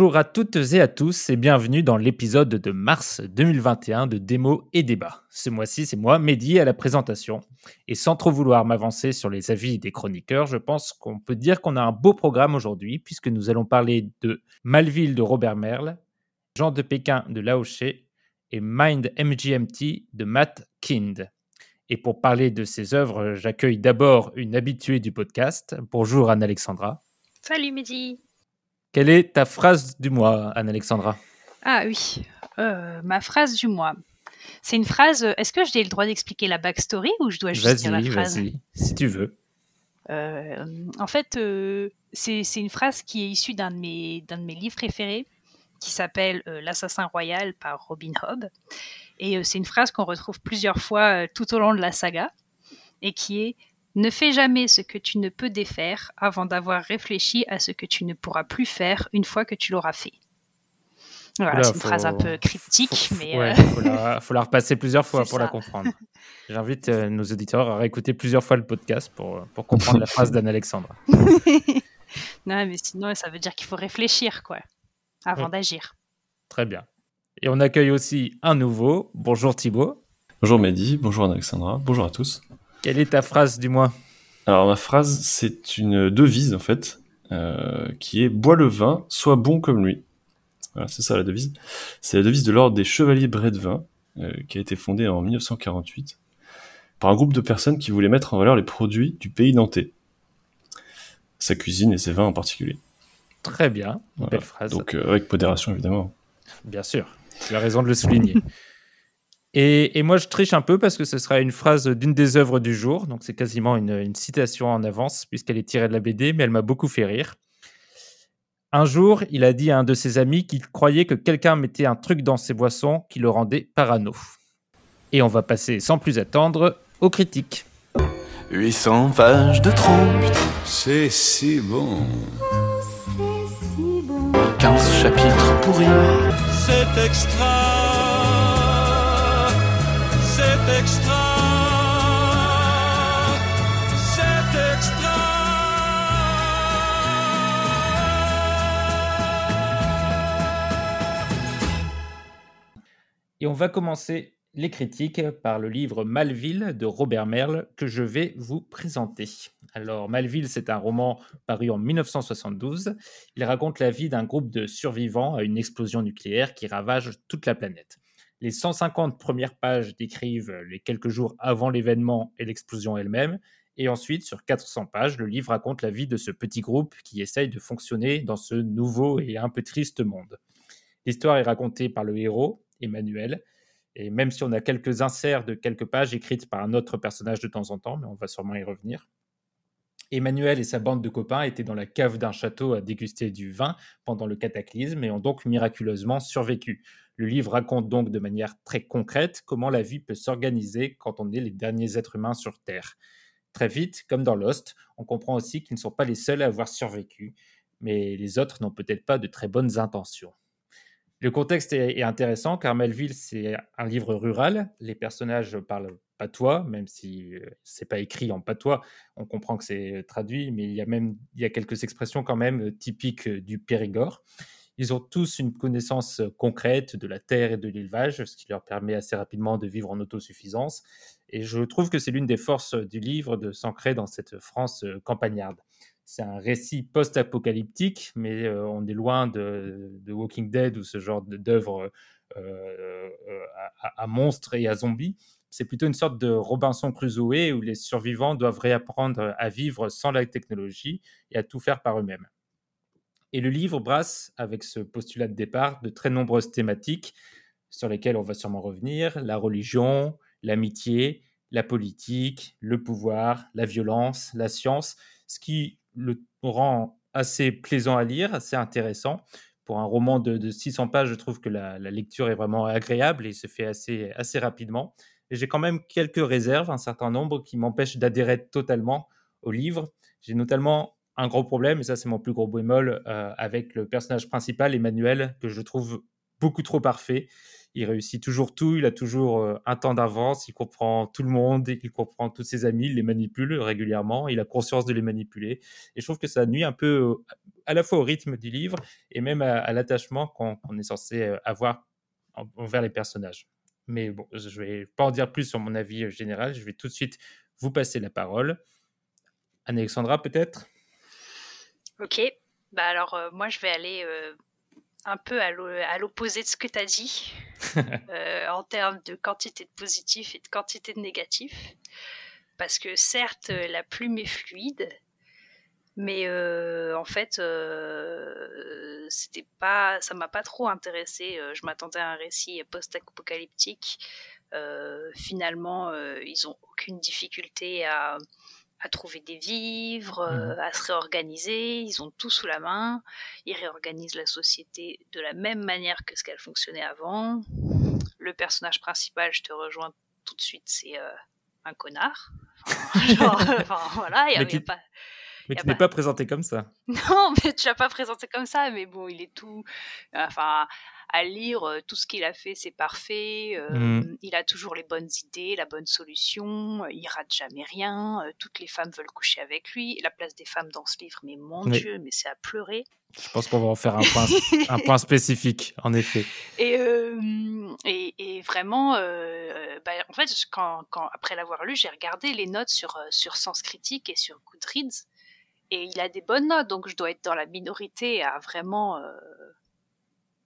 Bonjour à toutes et à tous et bienvenue dans l'épisode de mars 2021 de Démo et Débat. Ce mois-ci, c'est moi, Mehdi, à la présentation. Et sans trop vouloir m'avancer sur les avis des chroniqueurs, je pense qu'on peut dire qu'on a un beau programme aujourd'hui puisque nous allons parler de Malville de Robert Merle, Jean de Pékin de Lao She et Mind MGMT de Matt Kind. Et pour parler de ces œuvres, j'accueille d'abord une habituée du podcast. Bonjour Anne-Alexandra. Salut Mehdi. Quelle est ta phrase du mois, Anne-Alexandra? Ah oui, euh, ma phrase du mois. C'est une phrase. Est-ce que j'ai le droit d'expliquer la backstory ou je dois juste dire la phrase? Vas-y, si tu veux. Euh, en fait, euh, c'est une phrase qui est issue d'un de, mes, de mes livres préférés qui s'appelle L'Assassin Royal par Robin Hobb. Et c'est une phrase qu'on retrouve plusieurs fois tout au long de la saga et qui est ne fais jamais ce que tu ne peux défaire avant d'avoir réfléchi à ce que tu ne pourras plus faire une fois que tu l'auras fait. Voilà, c'est une phrase un peu cryptique, mais. Il euh, faut, la, repasser plusieurs fois pour la comprendre. J'invite euh, nos auditeurs à réécouter plusieurs fois le podcast pour, pour comprendre la phrase d'Anne-Alexandre. non, mais sinon, ça veut dire qu'il faut réfléchir, quoi, avant d'agir. Très bien. Et on accueille aussi un nouveau. Bonjour Thibaut. Bonjour Mehdi, bonjour Anne-Alexandra, bonjour à tous. Quelle est ta phrase du mois Alors ma phrase, c'est une devise en fait, euh, qui est bois le vin, sois bon comme lui. Voilà, c'est ça la devise. C'est la devise de l'ordre des Chevaliers Brédevin, euh, qui a été fondée en 1948 par un groupe de personnes qui voulaient mettre en valeur les produits du pays nantais, sa cuisine et ses vins en particulier. Très bien, belle phrase. Donc euh, avec modération évidemment. Bien sûr, tu as raison de le souligner. Et, moi, je triche un peu parce que ce sera une phrase d'une des œuvres du jour. Donc, c'est quasiment une, citation en avance puisqu'elle est tirée de la BD, mais elle m'a beaucoup fait rire. Un jour, il a dit à un de ses amis qu'il croyait que quelqu'un mettait un truc dans ses boissons qui le rendait parano. Et on va passer sans plus attendre aux critiques. 800 pages de trompe. C'est si bon. c'est si bon. 15 chapitres pourris. C'est extra extra. Et on va commencer les critiques par le livre Malville de Robert Merle que je vais vous présenter. Alors Malville, c'est un roman paru en 1972. Il raconte la vie d'un groupe de survivants à une explosion nucléaire qui ravage toute la planète. Les 150 premières pages décrivent les quelques jours avant l'événement et l'explosion elle-même. Et ensuite, sur 400 pages, le livre raconte la vie de ce petit groupe qui essaye de fonctionner dans ce nouveau et un peu triste monde. L'histoire est racontée par le héros, Emmanuel, et même si on a quelques inserts de quelques pages écrites par un autre personnage de temps en temps, mais on va sûrement y revenir. Emmanuel et sa bande de copains étaient dans la cave d'un château à déguster du vin pendant le cataclysme et ont donc miraculeusement survécu. Le livre raconte donc de manière très concrète comment la vie peut s'organiser quand on est les derniers êtres humains sur Terre. Très vite, comme dans Lost, on comprend aussi qu'ils ne sont pas les seuls à avoir survécu, mais les autres n'ont peut-être pas de très bonnes intentions. Le contexte est, intéressant car Melville, c'est un livre rural. Les personnages parlent patois, même si euh, c'est pas écrit en patois. On comprend que c'est traduit, mais il y a même il y a quelques expressions quand même typiques du Périgord. Ils ont tous une connaissance euh, concrète de la terre et de l'élevage, ce qui leur permet assez rapidement de vivre en autosuffisance. Et je trouve que c'est l'une des forces du livre de s'ancrer dans cette France euh, campagnarde. C'est un récit post-apocalyptique, mais euh, on est loin de, Walking Dead ou ce genre d'œuvre à, monstres et à zombies. C'est plutôt une sorte de Robinson Crusoe où les survivants doivent réapprendre à vivre sans la technologie et à tout faire par eux-mêmes. Et le livre brasse, avec ce postulat de départ, de très nombreuses thématiques sur lesquelles on va sûrement revenir, la religion, l'amitié, la politique, le pouvoir, la violence, la science, ce qui le rend assez plaisant à lire, assez intéressant. Pour un roman de, 600 pages, je trouve que la, lecture est vraiment agréable et se fait assez, assez rapidement. J'ai quand même quelques réserves, un certain nombre, qui m'empêchent d'adhérer totalement au livre. J'ai notamment un gros problème, et ça c'est mon plus gros bémol, euh, avec le personnage principal, Emmanuel, que je trouve beaucoup trop parfait. Il réussit toujours tout, il a toujours euh, un temps d'avance, il comprend tout le monde, il comprend tous ses amis, il les manipule régulièrement, il a conscience de les manipuler. Et je trouve que ça nuit un peu à la fois au rythme du livre et même à, l'attachement qu'on est censé euh, avoir en- envers les personnages. Mais bon, je vais pas en dire plus sur mon avis général, je vais tout de suite vous passer la parole. Alexandra, peut-être? Ok. Bah alors, euh, moi, je vais aller euh, un peu à l'o- à l'opposé de ce que tu as dit, euh, en termes de quantité de positif et de quantité de négatif. Parce que certes, la plume est fluide, mais en fait, c'était pas, ça m'a pas trop intéressé. Je m'attendais à un récit post-apocalyptique. Finalement, ils ont aucune difficulté à, à trouver des vivres, euh, à se réorganiser. Ils ont tout sous la main. Ils réorganisent la société de la même manière que ce qu'elle fonctionnait avant. Le personnage principal, je te rejoins tout de suite, c'est euh, un connard. Enfin, genre, enfin, voilà, il y a, Mais pas. Qui n'est pas- pas présenté comme ça. Non, mais tu l'as pas présenté comme ça, mais bon, il est tout. Enfin, à lire, euh, tout ce qu'il a fait, c'est parfait. euh, Mhm. Il a toujours les bonnes idées, la bonne solution. euh, Il rate jamais rien. Toutes les femmes veulent coucher avec lui. La place des femmes dans ce livre, mais mon Oui. Dieu, mais c'est à pleurer. Je pense qu'on va en faire un point, un point spécifique, en effet. Et, euh, et, et vraiment, euh, bah, en fait, quand, quand, après l'avoir lu, j'ai regardé les notes sur, sur Sens Critique et sur Goodreads. Et il a des bonnes notes, donc je dois être dans la minorité à vraiment euh,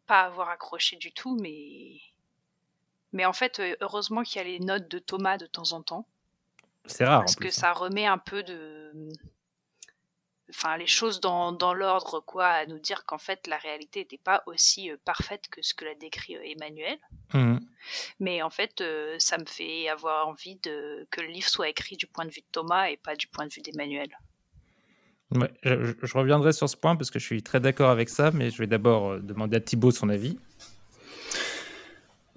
pas avoir accroché du tout. Mais, mais en fait, heureusement qu'il y a les notes de Thomas de temps en temps, C'est rare. parce en plus, que hein. ça remet un peu de. Enfin, les choses dans, dans l'ordre, quoi, à nous dire qu'en fait, la réalité n'était pas aussi parfaite que ce que l'a décrit Emmanuel. Mhm. Mais en fait, euh, ça me fait avoir envie de, que le livre soit écrit du point de vue de Thomas et pas du point de vue d'Emmanuel. Je, reviendrai sur ce point parce que je suis très d'accord avec ça, mais je vais d'abord euh, demander à Thibaut son avis.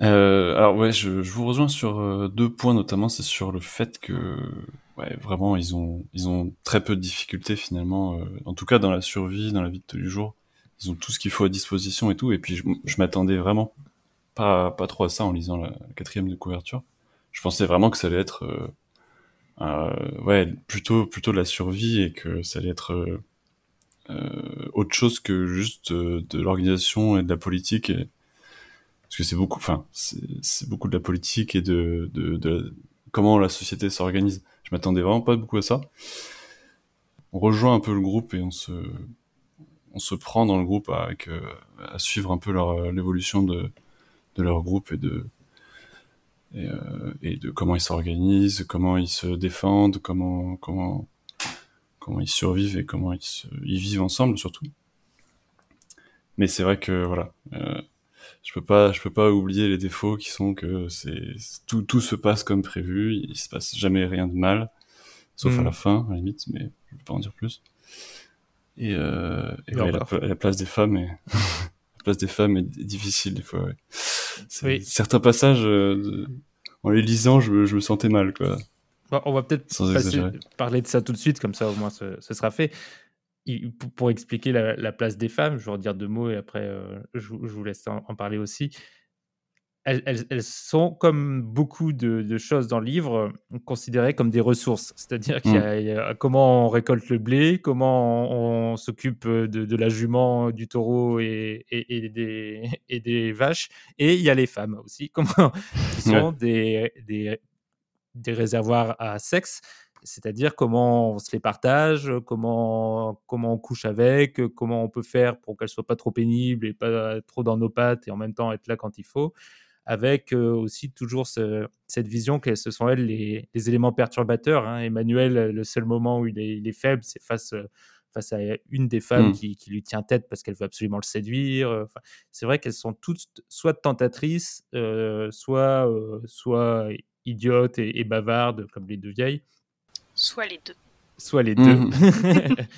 Euh, alors ouais, je, vous rejoins sur euh, deux points notamment, c'est sur le fait que ouais, vraiment ils ont ils ont très peu de difficultés finalement, en tout cas dans la survie, dans la vie de tous les jours, ils ont tout ce qu'il faut à disposition et tout. Et puis je, m'attendais vraiment pas pas trop à ça en lisant la, quatrième de couverture. Je pensais vraiment que ça allait être ouais plutôt plutôt de la survie et que ça allait être euh, euh, autre chose que juste euh, de l'organisation et de la politique et parce que c'est beaucoup, enfin, c'est beaucoup de la politique et de, de, de comment la société s'organise. Je m'attendais vraiment pas beaucoup à ça. On rejoint un peu le groupe et on se, on se prend dans le groupe euh, à suivre un peu leur, l'évolution de, de leur groupe et de, et, euh, et de comment ils s'organisent, comment ils se défendent, comment, comment, comment ils survivent et comment ils, se, ils vivent ensemble surtout. Mais c'est vrai que voilà, euh, je peux pas, je peux pas oublier les défauts qui sont que c'est tout, tout se passe comme prévu, il se passe jamais rien de mal, sauf Mm. à la fin, à la limite, mais je vais pas en dire plus. Et, euh, et ouais, la, la place des femmes est, la place des femmes est difficile des fois. Ouais. Oui. Certains passages, euh, en les lisant, je, me- je me sentais mal, quoi. Bon, on va peut-être parler de ça tout de suite, comme ça au moins ce, ce sera fait. Il- pour, expliquer la, la place des femmes, je vais redire deux mots et après euh, je, vous- je vous laisse en, en parler aussi. Elles, elles- elles sont, comme beaucoup de, de choses dans le livre, considérées comme des ressources. C'est-à-dire qu'il y a, il y a comment on récolte le blé, comment on, on s'occupe de, de la jument, du taureau et, et- et des, et des vaches. Et il y a les femmes aussi, comment, qui sont des, des, des réservoirs à sexe, c'est-à-dire comment on se les partage, comment, comment on couche avec, comment on peut faire pour qu'elles soient pas trop pénibles et pas trop dans nos pattes et en même temps être là quand il faut, avec euh, aussi toujours ce- cette vision que ce sont elles les, les éléments perturbateurs. hein. Emmanuel, le seul moment où il est, il est faible, c'est face, euh, face à une des femmes Mm. qui, qui lui tient tête parce qu'elle veut absolument le séduire. euh, Enfin, c'est vrai qu'elles sont toutes soit tentatrices, euh, soit, euh, soit idiotes et, et bavardes, comme les deux vieilles, Soit les deux. soit les deux. Mhm.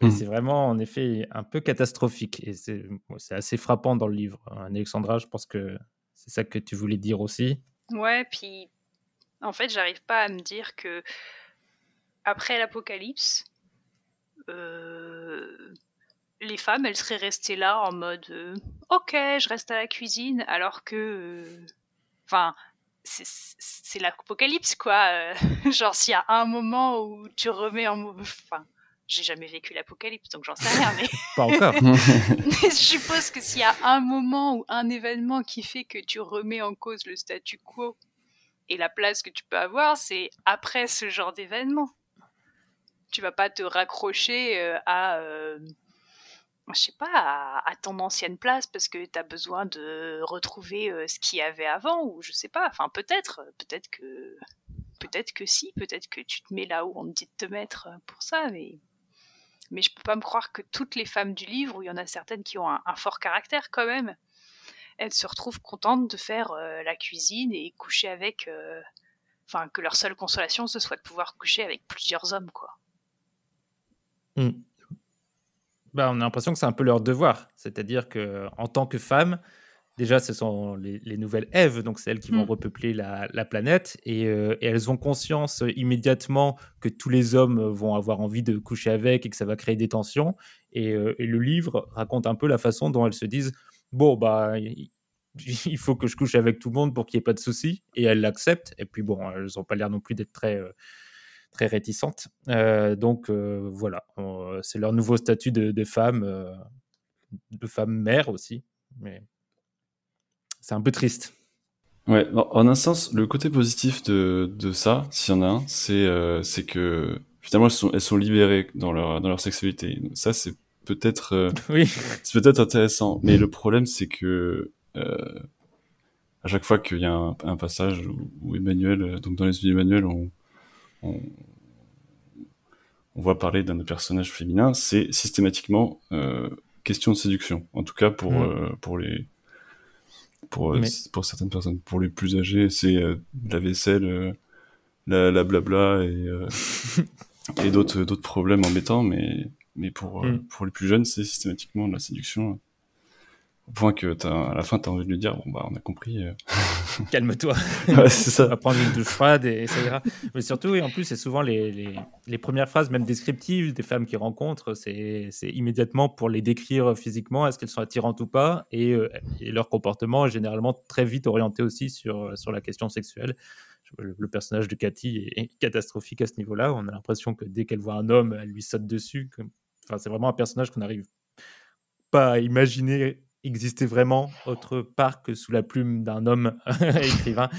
Mais Mhm. c'est vraiment, en effet, un peu catastrophique. Et c'est bon, c'est assez frappant dans le livre. hein. Alexandra, je pense que c'est ça que tu voulais dire aussi? Ouais, puis en fait, j'arrive pas à me dire que après l'apocalypse, euh, les femmes, elles seraient restées là en mode euh, ok, je reste à la cuisine, alors que, euh, enfin, c'est- l'apocalypse quoi. Genre s'il y a un moment où tu remets en, enfin, j'ai jamais vécu l'apocalypse, donc j'en sais rien, mais Pas encore. mais je suppose que s'il y a un moment ou un événement qui fait que tu remets en cause le statu quo et la place que tu peux avoir, c'est après ce genre d'événement. Tu vas pas te raccrocher euh, à, euh, je sais pas, à, à ton ancienne place parce que tu as besoin de retrouver euh, ce qu'il y avait avant ou je sais pas. Enfin, peut-être, peut-être que, peut-être que si, peut-être que tu te mets là où on te dit de te mettre pour ça, mais mais je peux pas me croire que toutes les femmes du livre, où il y en a certaines qui ont un, fort caractère quand même, elles se retrouvent contentes de faire euh, la cuisine et coucher avec. euh, Enfin, que leur seule consolation, ce soit de pouvoir coucher avec plusieurs hommes, quoi. Mm. Bah, on a l'impression que c'est un peu leur devoir. C'est-à-dire que en tant que femme, déjà, ce sont les, les nouvelles Èves, donc c'est elles qui vont Mm. repeupler la, la planète, et, euh, et elles ont conscience euh, immédiatement que tous les hommes vont avoir envie de coucher avec et que ça va créer des tensions. Et, euh, et le livre raconte un peu la façon dont elles se disent bon bah il faut que je couche avec tout le monde pour qu'il n'y ait pas de soucis, et elles l'acceptent. Et puis bon, elles n'ont pas l'air non plus d'être très euh, très réticentes. Donc voilà, c'est leur nouveau statut de, de femme, de femme mère aussi. Mais c'est un peu triste. Ouais, en un sens, le côté positif de, de ça, s'il y en a un, c'est euh, que finalement elles sont, elles sont libérées dans leur, dans leur sexualité. Donc ça, c'est peut-être euh, Oui, c'est peut-être intéressant. Mais le problème, c'est que euh, à chaque fois qu'il y a un, un passage où, où Emmanuel, euh, donc dans les yeux d'Emmanuel, on, on, on voit parler d'un personnage féminin, c'est systématiquement question de séduction. En tout cas pour, Mm. pour les pour, euh, Mais- pour certaines personnes. Pour les plus âgés, c'est euh, la vaisselle, euh, la, la blabla et, euh, et d'autres d'autres problèmes embêtants, mais, mais pour, euh, Mm. pour les plus jeunes, c'est systématiquement de la séduction. Au point que t'as- à la fin, tu as envie de lui dire, bon bah on a compris. euh. calme-toi. Ouais, c'est On va ça. prendre une douche froide et ça ira. Mais surtout, et en plus, c'est souvent les, les, les premières phrases, même descriptives des femmes qu'ils rencontrent, c'est immédiatement pour les décrire physiquement, est-ce qu'elles sont attirantes ou pas, et, euh, et leur comportement est généralement très vite orienté aussi sur, sur la question sexuelle. Le, le personnage de Cathy est, est catastrophique à ce niveau-là. On a l'impression que dès qu'elle voit un homme, elle lui saute dessus. Enfin, c'est vraiment un personnage qu'on n'arrive pas à imaginer exister vraiment autre part que sous la plume d'un homme écrivain.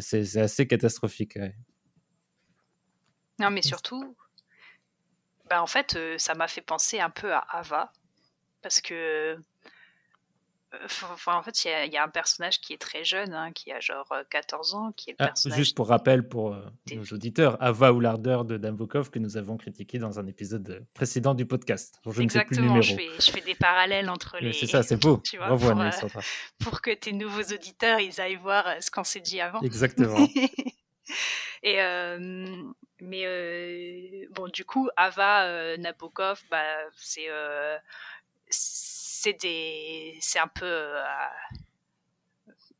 C'est assez catastrophique. Non, mais surtout, bah, en fait, euh, ça m'a fait penser un peu à Ava. Parce que. Euh, Enfin, en fait, il y, a- il y a un personnage qui est très jeune, hein, qui a genre euh, 14 ans, qui est le Ah, personnage. juste pour rappel pour euh, nos auditeurs, Ava ou l'ardeur de Dambokov que nous avons critiqué dans un épisode précédent du podcast. dont je ne sais plus le numéro. je fais, je fais des parallèles entre les. C'est ça, c'est beau. tu vois, Bravo pour, euh, pour que tes nouveaux auditeurs ils aillent voir euh, ce qu'on s'est dit avant. Exactement. Et euh, mais euh, bon, du coup, Ava euh, Nabokov, bah, c'est euh, c'est des, c'est un peu, euh,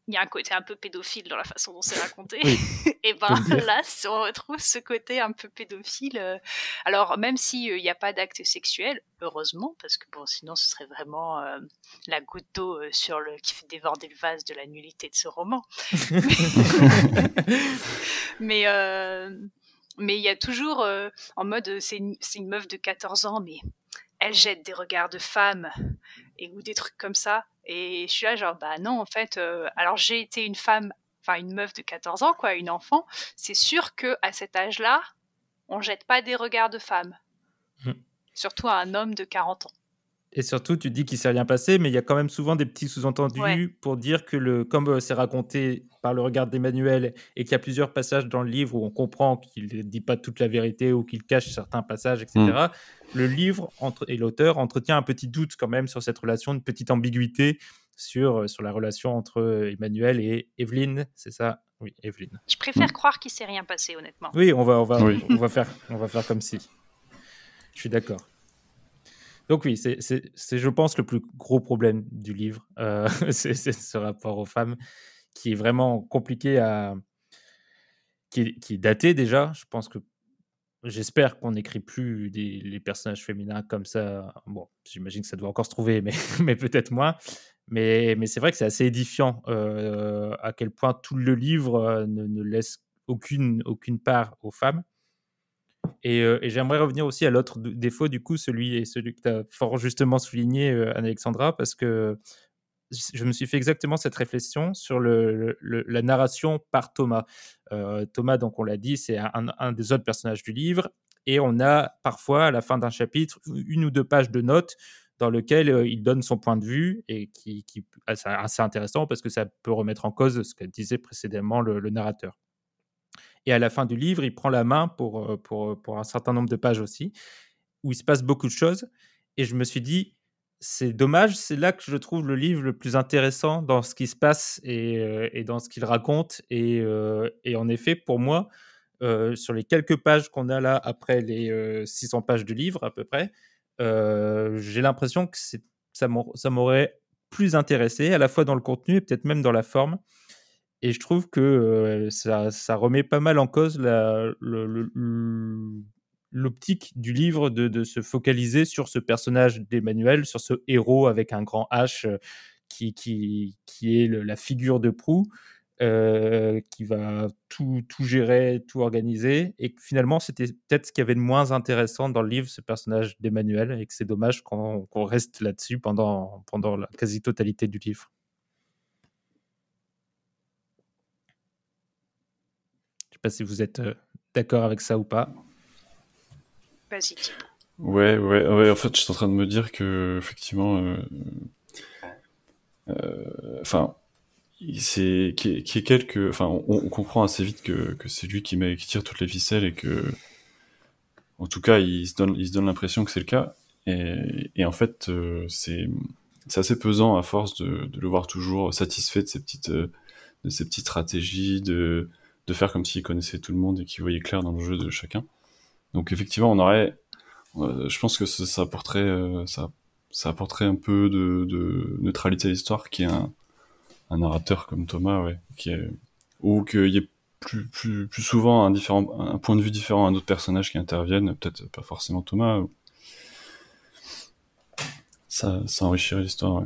il y a un côté un peu pédophile dans la façon dont c'est raconté. Oui, Et ben là, on retrouve ce côté un peu pédophile. euh. Alors même s'il n'y a pas d'acte sexuel, heureusement, parce que bon, sinon ce serait vraiment euh, la goutte d'eau euh, sur le qui fait déborder le vase de la nullité de ce roman. Mais euh, mais il y a toujours euh, en mode euh, c'est une, c'est une meuf de 14 ans, mais elle jette des regards de femme et ou des trucs comme ça. Et je suis là genre bah non en fait. euh, alors j'ai été une femme, enfin une meuf de 14 ans quoi, une enfant. C'est sûr que à cet âge-là, on jette pas des regards de femme. Mm. Surtout à un homme de 40 ans. Et surtout, tu dis qu'il s'est rien passé, mais il y a quand même souvent des petits sous-entendus Ouais. pour dire que, le, comme euh, c'est raconté par le regard d'Emmanuel et qu'il y a plusieurs passages dans le livre où on comprend qu'il ne dit pas toute la vérité ou qu'il cache certains passages, etc., Mm. le livre entre, et l'auteur entretient un petit doute quand même sur cette relation, une petite ambiguïté sur, euh, sur la relation entre euh, Emmanuel et Evelyne, c'est ça? Oui, Evelyne. Je préfère Mm. croire qu'il s'est rien passé honnêtement. Oui, on va, on va, Oui. on va, faire, on va faire comme si. Je suis d'accord. Donc oui, c'est, je pense, le plus gros problème du livre, euh, c'est, ce rapport aux femmes, qui est vraiment compliqué à... qui est, daté déjà. Je pense que j'espère qu'on n'écrit plus des, les personnages féminins comme ça. Bon, j'imagine que ça doit encore se trouver, mais, peut-être moins. Mais, c'est vrai que c'est assez édifiant euh, à quel point tout le livre euh, ne, laisse aucune part aux femmes. Et, euh, et j'aimerais revenir aussi à l'autre défaut, du coup, celui, que tu as fort justement souligné, euh, Anne-Alexandra, parce que je me suis fait exactement cette réflexion sur la narration par Thomas. Euh, Thomas, donc on l'a dit, c'est un, des autres personnages du livre, et on a parfois à la fin d'un chapitre une ou deux pages de notes dans lequel euh, il donne son point de vue et qui, qui assez intéressant parce que ça peut remettre en cause ce que disait précédemment le narrateur. Et à la fin du livre, il prend la main pour, euh, pour, pour un certain nombre de pages aussi, où il se passe beaucoup de choses. Et je me suis dit, c'est dommage, c'est là que je trouve le livre le plus intéressant dans ce qui se passe et, euh, dans ce qu'il raconte. Et, euh, en effet, pour moi, euh, sur les quelques pages qu'on a là, après les euh, 600 pages du livre à peu près, euh, j'ai l'impression que ça m'aurait plus intéressé, à la fois dans le contenu et peut-être même dans la forme. Et je trouve que ça, remet pas mal en cause l'optique du livre de, se focaliser sur ce personnage d'Emmanuel, sur ce héros avec un grand H qui, est la figure de proue, qui va tout, gérer, tout organiser. Et finalement, c'était peut-être ce qu'il y avait de moins intéressant dans le livre, ce personnage d'Emmanuel, et que c'est dommage qu'on qu reste là-dessus pendant la quasi-totalité du livre. Je ne sais pas si vous êtes euh, d'accord avec ça ou pas. Vas-y. Ouais, ouais, ouais. En fait, je suis en train de me dire que effectivement, euh, euh, enfin, c'est qui est, quelques, enfin, on, on, comprend assez vite que, que c'est lui qui, met, qui tire toutes les ficelles et que, en tout cas, il se donne, il se donne l'impression que c'est le cas. Et, et, en fait, euh, c'est c'est assez pesant à force de, de, le voir toujours satisfait de ses petites, de ses petites stratégies, de, de faire comme s'il connaissait tout le monde et qu'il voyait clair dans le jeu de chacun. Donc effectivement, on aurait, euh, je pense que ça, apporterait, euh, ça, ça apporterait un peu de, neutralité à l'histoire, qui est un, un, narrateur comme Thomas, qui est, ou qu'il y ait plus, plus, plus souvent un, différent, un point de vue différent, un autre personnage qui intervienne, peut-être pas forcément Thomas. Ça, enrichirait l'histoire.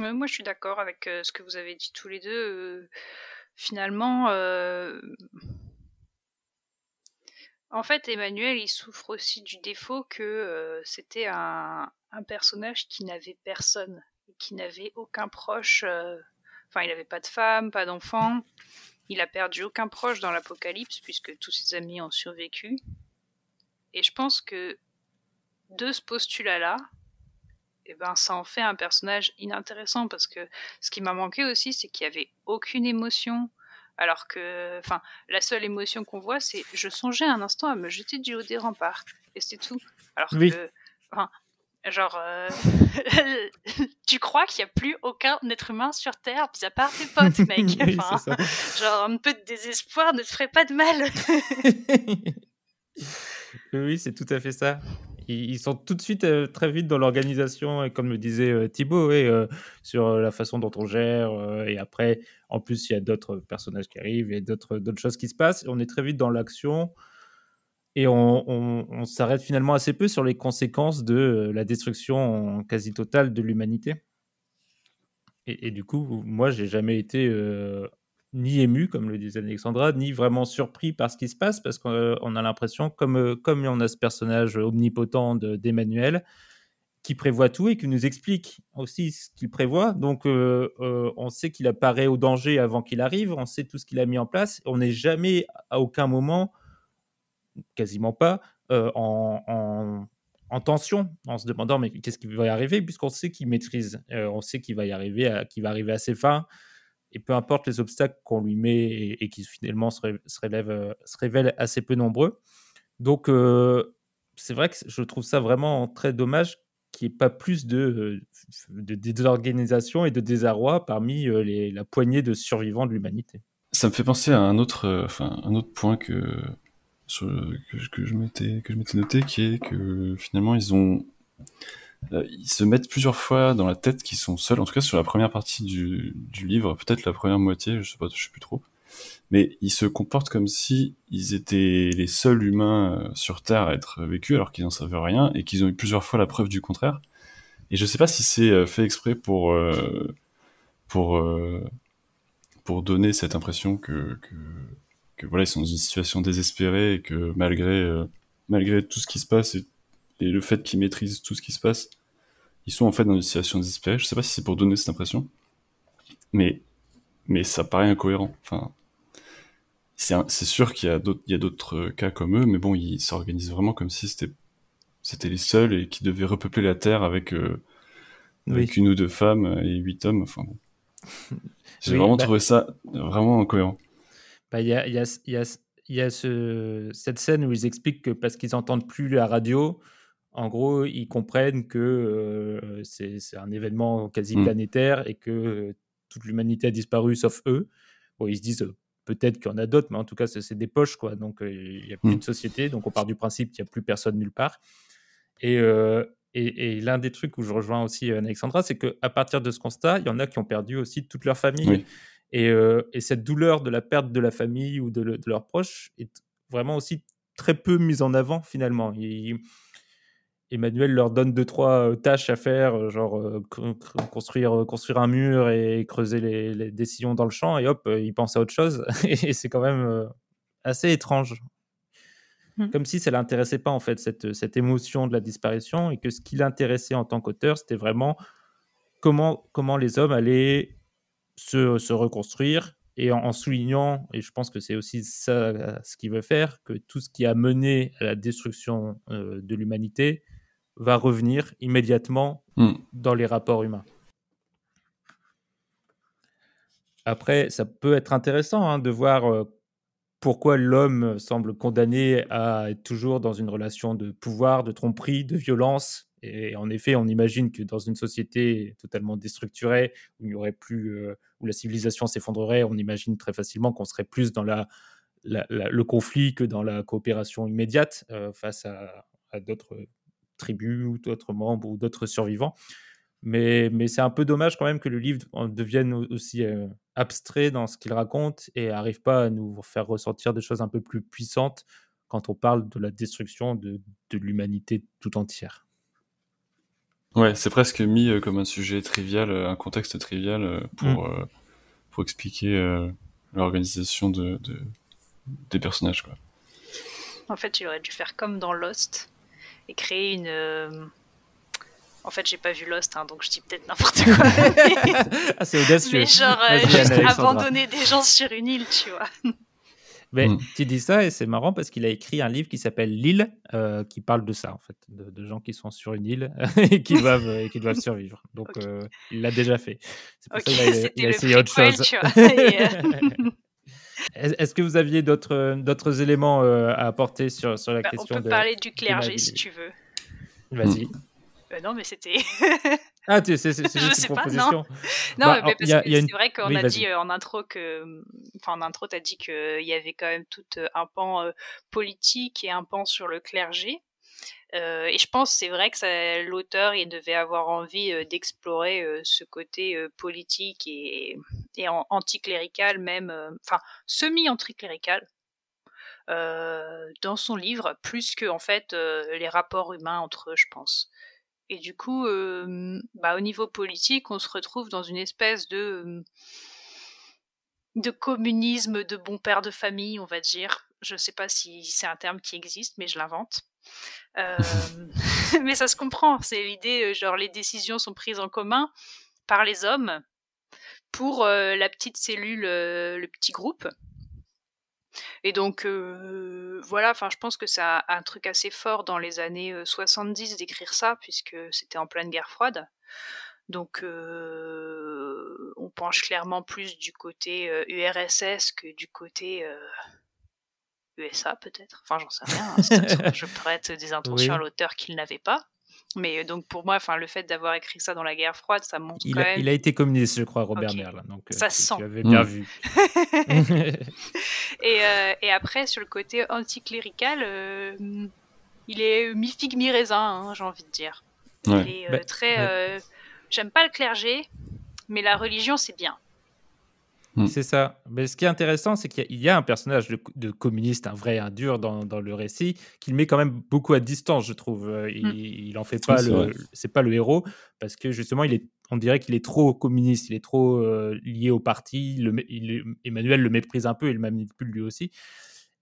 Moi, je suis d'accord avec euh, ce que vous avez dit tous les deux. Euh, finalement, euh... en fait, Emmanuel, il souffre aussi du défaut que c'était un, un, personnage qui n'avait personne, qui n'avait aucun proche. Enfin, il n'avait pas de femme, pas d'enfant. Il a perdu aucun proche dans l'apocalypse puisque tous ses amis ont survécu. Et je pense que de ce postulat-là, eh ben, ça en fait un personnage inintéressant parce que ce qui m'a manqué aussi, c'est qu'il n'y avait aucune émotion. Alors que, enfin, la seule émotion qu'on voit, c'est je songeais un instant à me jeter du haut des remparts. Et c'est tout. Alors oui. que, enfin, genre, euh, tu crois qu'il n'y a plus aucun être humain sur Terre, mis à part tes potes, mec. oui, enfin, genre, un peu de désespoir ne te ferait pas de mal. oui, c'est tout à fait ça ils sont tout de suite euh, très vite dans l'organisation, comme me disait euh, Thibaut, et, euh, sur la façon dont on gère. euh, et après, en plus, il y a d'autres personnages qui arrivent et d'autres choses qui se passent. On est très vite dans l'action et on, s'arrête finalement assez peu sur les conséquences de euh, la destruction quasi totale de l'humanité. Et, et, du coup, moi, j'ai jamais été euh, ni ému, comme le disait Alexandra, ni vraiment surpris par ce qui se passe, parce qu'on a l'impression, comme, comme on a ce personnage omnipotent d'Emmanuel, qui prévoit tout et qui nous explique aussi ce qu'il prévoit. Donc, euh, euh, on sait qu'il apparaît au danger avant qu'il arrive, on sait tout ce qu'il a mis en place. On n'est jamais, à aucun moment, quasiment pas, euh, en, en, en, tension, en se demandant mais qu'est-ce qui va y arriver, puisqu'on sait qu'il maîtrise, on sait qu'il va y arriver, qu'il va arriver à ses fins et peu importe les obstacles qu'on lui met et, qui finalement euh, se, révèlent assez peu nombreux. Donc, euh, c'est vrai que je trouve ça vraiment très dommage qu'il n'y ait pas plus de, de, désorganisation et de désarroi parmi euh, la poignée de survivants de l'humanité. Ça me fait penser à un autre, euh, enfin, un autre point que, sur, que, que je m'étais noté, qui est que finalement, ils ont ils se mettent plusieurs fois dans la tête qu'ils sont seuls, en tout cas sur la première partie du, livre, peut-être la première moitié, je sais pas, je sais plus trop. mais ils se comportent comme si ils étaient les seuls humains euh, sur Terre à être vécus, alors qu'ils n'en savaient rien, et qu'ils ont eu plusieurs fois la preuve du contraire. Et je sais pas si c'est euh, fait exprès pour, euh, pour, euh, pour donner cette impression que, que, voilà, ils sont dans une situation désespérée et que malgré, euh, malgré tout ce qui se passe et, et le fait qu'ils maîtrisent tout ce qui se passe, ils sont en fait dans une situation désespérée. Je sais pas si c'est pour donner cette impression, mais, mais ça paraît incohérent. Enfin, c'est sûr qu'il y a d'autres cas comme eux, mais bon, ils s'organisent vraiment comme si c'était les seuls et qui devaient repeupler la Terre avec, euh, avec Oui. une ou deux femmes et huit hommes. Enfin, bon. J'ai Oui, vraiment bah- trouvé ça vraiment incohérent. Bah, Il y a, y a- y a- y a ce- cette scène où ils expliquent que parce qu'ils n'entendent plus la radio, en gros, ils comprennent que euh, c'est un événement quasi Mm. planétaire et que euh, toute l'humanité a disparu sauf eux. Bon, ils se disent euh, peut-être qu'il y en a d'autres, mais en tout cas, c'est des poches, quoi. Donc, il n'y a plus Mm. de société. Donc, on part du principe qu'il n'y a plus personne nulle part. Et, et, et l'un des trucs où je rejoins aussi Alexandra, c'est qu'à partir de ce constat, il y en a qui ont perdu aussi toute leur famille. Oui. Et, et cette douleur de la perte de la famille ou de, le- de leurs proches est vraiment aussi très peu mise en avant finalement. Il- Emmanuel leur donne deux trois euh, tâches à faire, euh, genre euh, construire, construire un mur et creuser les, les- des sillons dans le champ, et hop, ils pensent à autre chose. et c'est quand même assez étrange. Mhm. Comme si ça l'intéressait pas en fait cette, cette émotion de la disparition et que ce qui l'intéressait en tant qu'auteur, c'était vraiment comment, comment les hommes allaient se, se reconstruire et en, en soulignant, et je pense que c'est aussi ça ce qu'il veut faire, que tout ce qui a mené à la destruction euh, de l'humanité va revenir immédiatement Mm. dans les rapports humains. Après, ça peut être intéressant hein, de voir euh, pourquoi l'homme semble condamné à être toujours dans une relation de pouvoir, de tromperie, de violence. Et en effet, on imagine que dans une société totalement déstructurée, où il n'y aurait plus, euh, où la civilisation s'effondrerait, on imagine très facilement qu'on serait plus dans la, la- la- le conflit que dans la coopération immédiate euh, face à, à d'autres tribus ou d'autres membres ou d'autres survivants. Mais, mais c'est un peu dommage quand même que le livre en devienne au- aussi euh, abstrait dans ce qu'il raconte et arrive pas à nous faire ressentir des choses un peu plus puissantes quand on parle de la destruction de, de l'humanité tout entière. Ouais, c'est presque mis euh, comme un sujet trivial, euh, un contexte trivial euh, pour, euh, pour expliquer euh, l'organisation de, de- des personnages. Quoi. En fait, il aurait dû faire comme dans Lost et créer une. euh, En fait, j'ai pas vu Lost, hein, donc je dis peut-être n'importe quoi. ah, c'est audacieux. Mais genre, euh, juste abandonner des gens sur une île, tu vois. Mais Mm. tu dis ça et c'est marrant parce qu'il a écrit un livre qui s'appelle L'île, euh, qui parle de ça en fait, de, de gens qui sont sur une île et qui doivent, et qui doivent survivre. Donc euh, il l'a déjà fait. C'est pour ça qu'il a, il a essayé autre chose. tu vois. Et, euh, Est-ce que vous aviez d'autres d'autres éléments euh, à apporter sur, sur la bah, on question peut de... parler du clergé si tu veux. Vas-y. Euh, non, mais c'était. Ah, tu- c'est c'est- c'est Je juste sais une pas, proposition. Non, Bah, mais il parce y a- que a une- c'est vrai qu'on Oui, a dit euh, en intro que, enfin en intro, t'as dit qu'il y avait quand même tout un pan euh, politique et un pan sur le clergé. Euh, et je pense c'est vrai que l'auteur il devait avoir envie euh, d'explorer euh, ce côté politique et, et en- anticlérical même, enfin semi-anticlérical dans son livre, plus que en fait les rapports humains entre eux, je pense. Et du coup, bah, au niveau politique, on se retrouve dans une espèce de de communisme de bon père de famille, on va dire. Je sais pas si c'est un terme qui existe, mais je l'invente. Euh, mais ça se comprend. C'est l'idée, euh, genre les décisions sont prises en commun par les hommes pour euh, la petite cellule, le petit groupe. Et donc voilà, enfin je pense que c'est un, un truc assez fort dans les années euh, 70 d'écrire ça puisque c'était en pleine guerre froide. Donc on penche clairement plus du côté URSS que du côté USA peut-être. Enfin j'en sais rien. hein, je prête des intentions Oui. à l'auteur qu'il n'avait pas. Mais euh, donc pour moi, enfin le fait d'avoir écrit ça dans la guerre froide, ça montre Il quand a, même. il a été communiste, je crois, Robert Ok. Merle. Donc, euh, Ça tu, sent. tu avais bien Mm. vu. Et, euh, et après, sur le côté anticlérical, euh, il est mi-figue, mi-raisin, hein, j'ai envie de dire. Ouais. Il est euh, Bah, très. ouais. J'aime pas le clergé, mais la religion, c'est bien. Hmm. C'est ça. Mais ce qui est intéressant, c'est qu'il y, a- il y a un personnage de, de communiste, un vrai, un dur dans, dans le récit, qu'il met quand même beaucoup à distance, je trouve. Euh, Il, Hmm. il en fait pas le, c'est pas le héros parce que justement, il est, on dirait qu'il est trop communiste, il est trop euh, lié au parti. Le, il Emmanuel le méprise un peu, il le manipule lui aussi.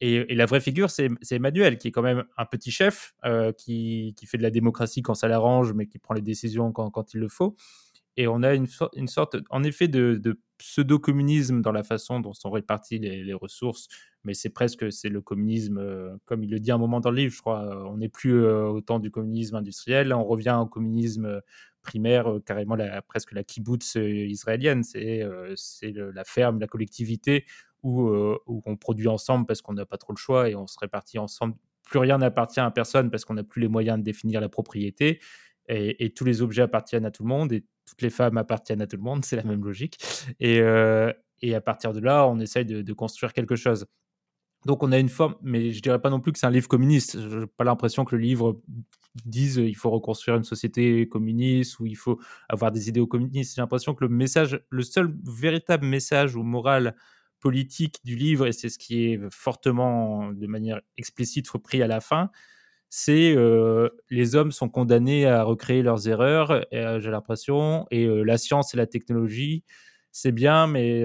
Et, et la vraie figure, c'est c'est Emmanuel, qui est quand même un petit chef, euh, qui, qui fait de la démocratie quand ça l'arrange, mais qui prend les décisions quand, quand il le faut. Et on a une, so- une sorte, en effet, de, pseudo-communisme dans la façon dont sont réparties les, ressources, mais c'est presque c'est le communisme, euh, comme il le dit à un moment dans le livre, je crois. euh, On n'est plus euh, au temps du communisme industriel, on revient au communisme euh, primaire, carrément presque la kibbutz israélienne. C'est la ferme, la collectivité où on produit ensemble parce qu'on n'a pas trop le choix et on se répartit ensemble. Plus rien n'appartient à personne parce qu'on n'a plus les moyens de définir la propriété. Et, et tous les objets appartiennent à tout le monde et toutes les femmes appartiennent à tout le monde, c'est la même logique. Et, euh, et à partir de là, on essaye de, de construire quelque chose. Donc on a une forme, mais je dirais pas non plus que c'est un livre communiste. Je n'ai pas l'impression que le livre dise euh, il faut reconstruire une société communiste ou il faut avoir des idéaux communistes. J'ai l'impression que le message, le seul véritable message ou moral politique du livre, et c'est ce qui est fortement, de manière explicite, repris à la fin, c'est euh, les hommes sont condamnés à recréer leurs erreurs, euh, j'ai l'impression, et euh, la science et la technologie, c'est bien, mais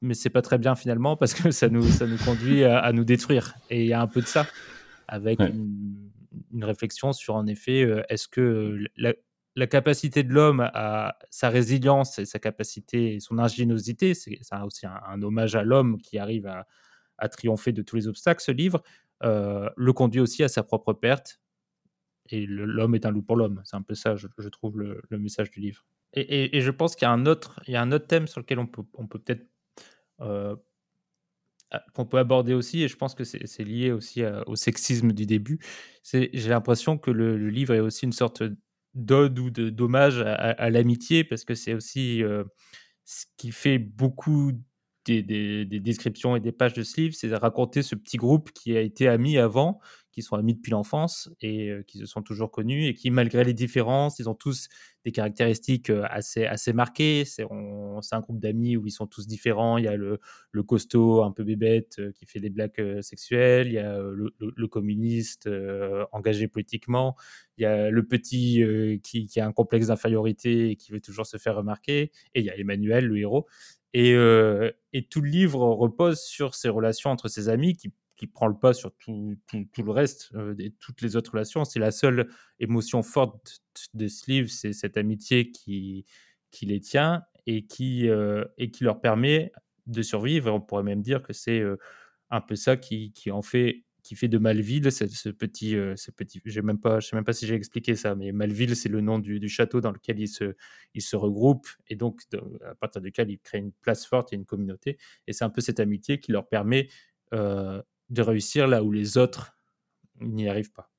mais c'est pas très bien finalement parce que ça nous ça nous conduit à, à nous détruire. Et il y a un peu de ça avec Ouais. une, une réflexion sur en effet euh, est-ce que la, la capacité de l'homme à sa résilience et sa capacité et son ingéniosité, c'est c'est aussi un, un hommage à l'homme qui arrive à, à triompher de tous les obstacles, ce livre, euh, le conduit aussi à sa propre perte. Et l'homme est un loup pour l'homme. C'est un peu ça, je, trouve, le, message du livre. Et, je pense qu'il y a un autre, thème sur lequel on peut, peut-être euh, qu'on peut aborder aussi, et je pense que c'est lié aussi au sexisme du début. J'ai l'impression que le, livre est aussi une sorte d'ode ou de d'hommage à l'amitié, parce que c'est aussi euh, ce qui fait beaucoup des, des- des descriptions et des pages de ce livre, c'est raconter ce petit groupe qui a été ami avant, qui sont amis depuis l'enfance et euh, qui se sont toujours connus et qui, malgré les différences, ils ont tous des caractéristiques euh, assez, assez marquées. C'est un groupe d'amis où ils sont tous différents. Il y a le, le costaud un peu bébête euh, qui fait des blagues sexuelles. Il y a le, communiste engagé politiquement. Il y a le petit qui a un complexe d'infériorité et qui veut toujours se faire remarquer. Et il y a Emmanuel, le héros. Et, euh, et tout le livre repose sur ces relations entre ses amis qui, qui prend le pas sur tout, tout, le reste, euh, et toutes les autres relations. C'est la seule émotion forte de ce livre, c'est cette amitié qui, qui les tient et qui, euh, et qui leur permet de survivre. On pourrait même dire que c'est un peu ça qui, qui en fait qui fait de Malville ce, petit euh, ce petit j'ai même pas je sais même pas si j'ai expliqué ça mais Malville c'est le nom du, du château dans lequel ils se ils se regroupent et donc de- à partir duquel ils créent une place forte et une communauté. Et c'est un peu cette amitié qui leur permet euh, de réussir là où les autres n'y arrivent pas.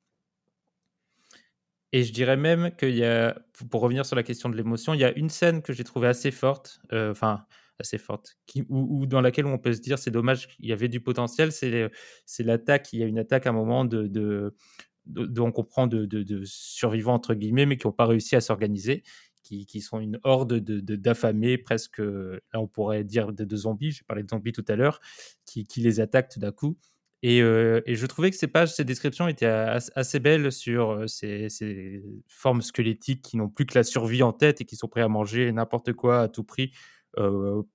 Et je dirais même qu'il y a, pour revenir sur la question de l'émotion, il y a une scène que j'ai trouvée assez forte, euh, enfin assez forte, où- dans laquelle on peut se dire c'est dommage, il y avait du potentiel, c'est c'est l'attaque, il y a une attaque à un moment de, de, de- on comprend de, de- survivants entre guillemets, mais qui n'ont pas réussi à s'organiser, qui, qui sont une horde de de- d'affamés, presque, là on pourrait dire de, zombies, j'ai parlé de zombies tout à l'heure, qui, qui les attaquent tout d'un coup. Et, euh, et je trouvais que ces pages, ces descriptions étaient as- assez belles sur euh, ces, ces formes squelettiques qui n'ont plus que la survie en tête et qui sont prêts à manger n'importe quoi à tout prix euh,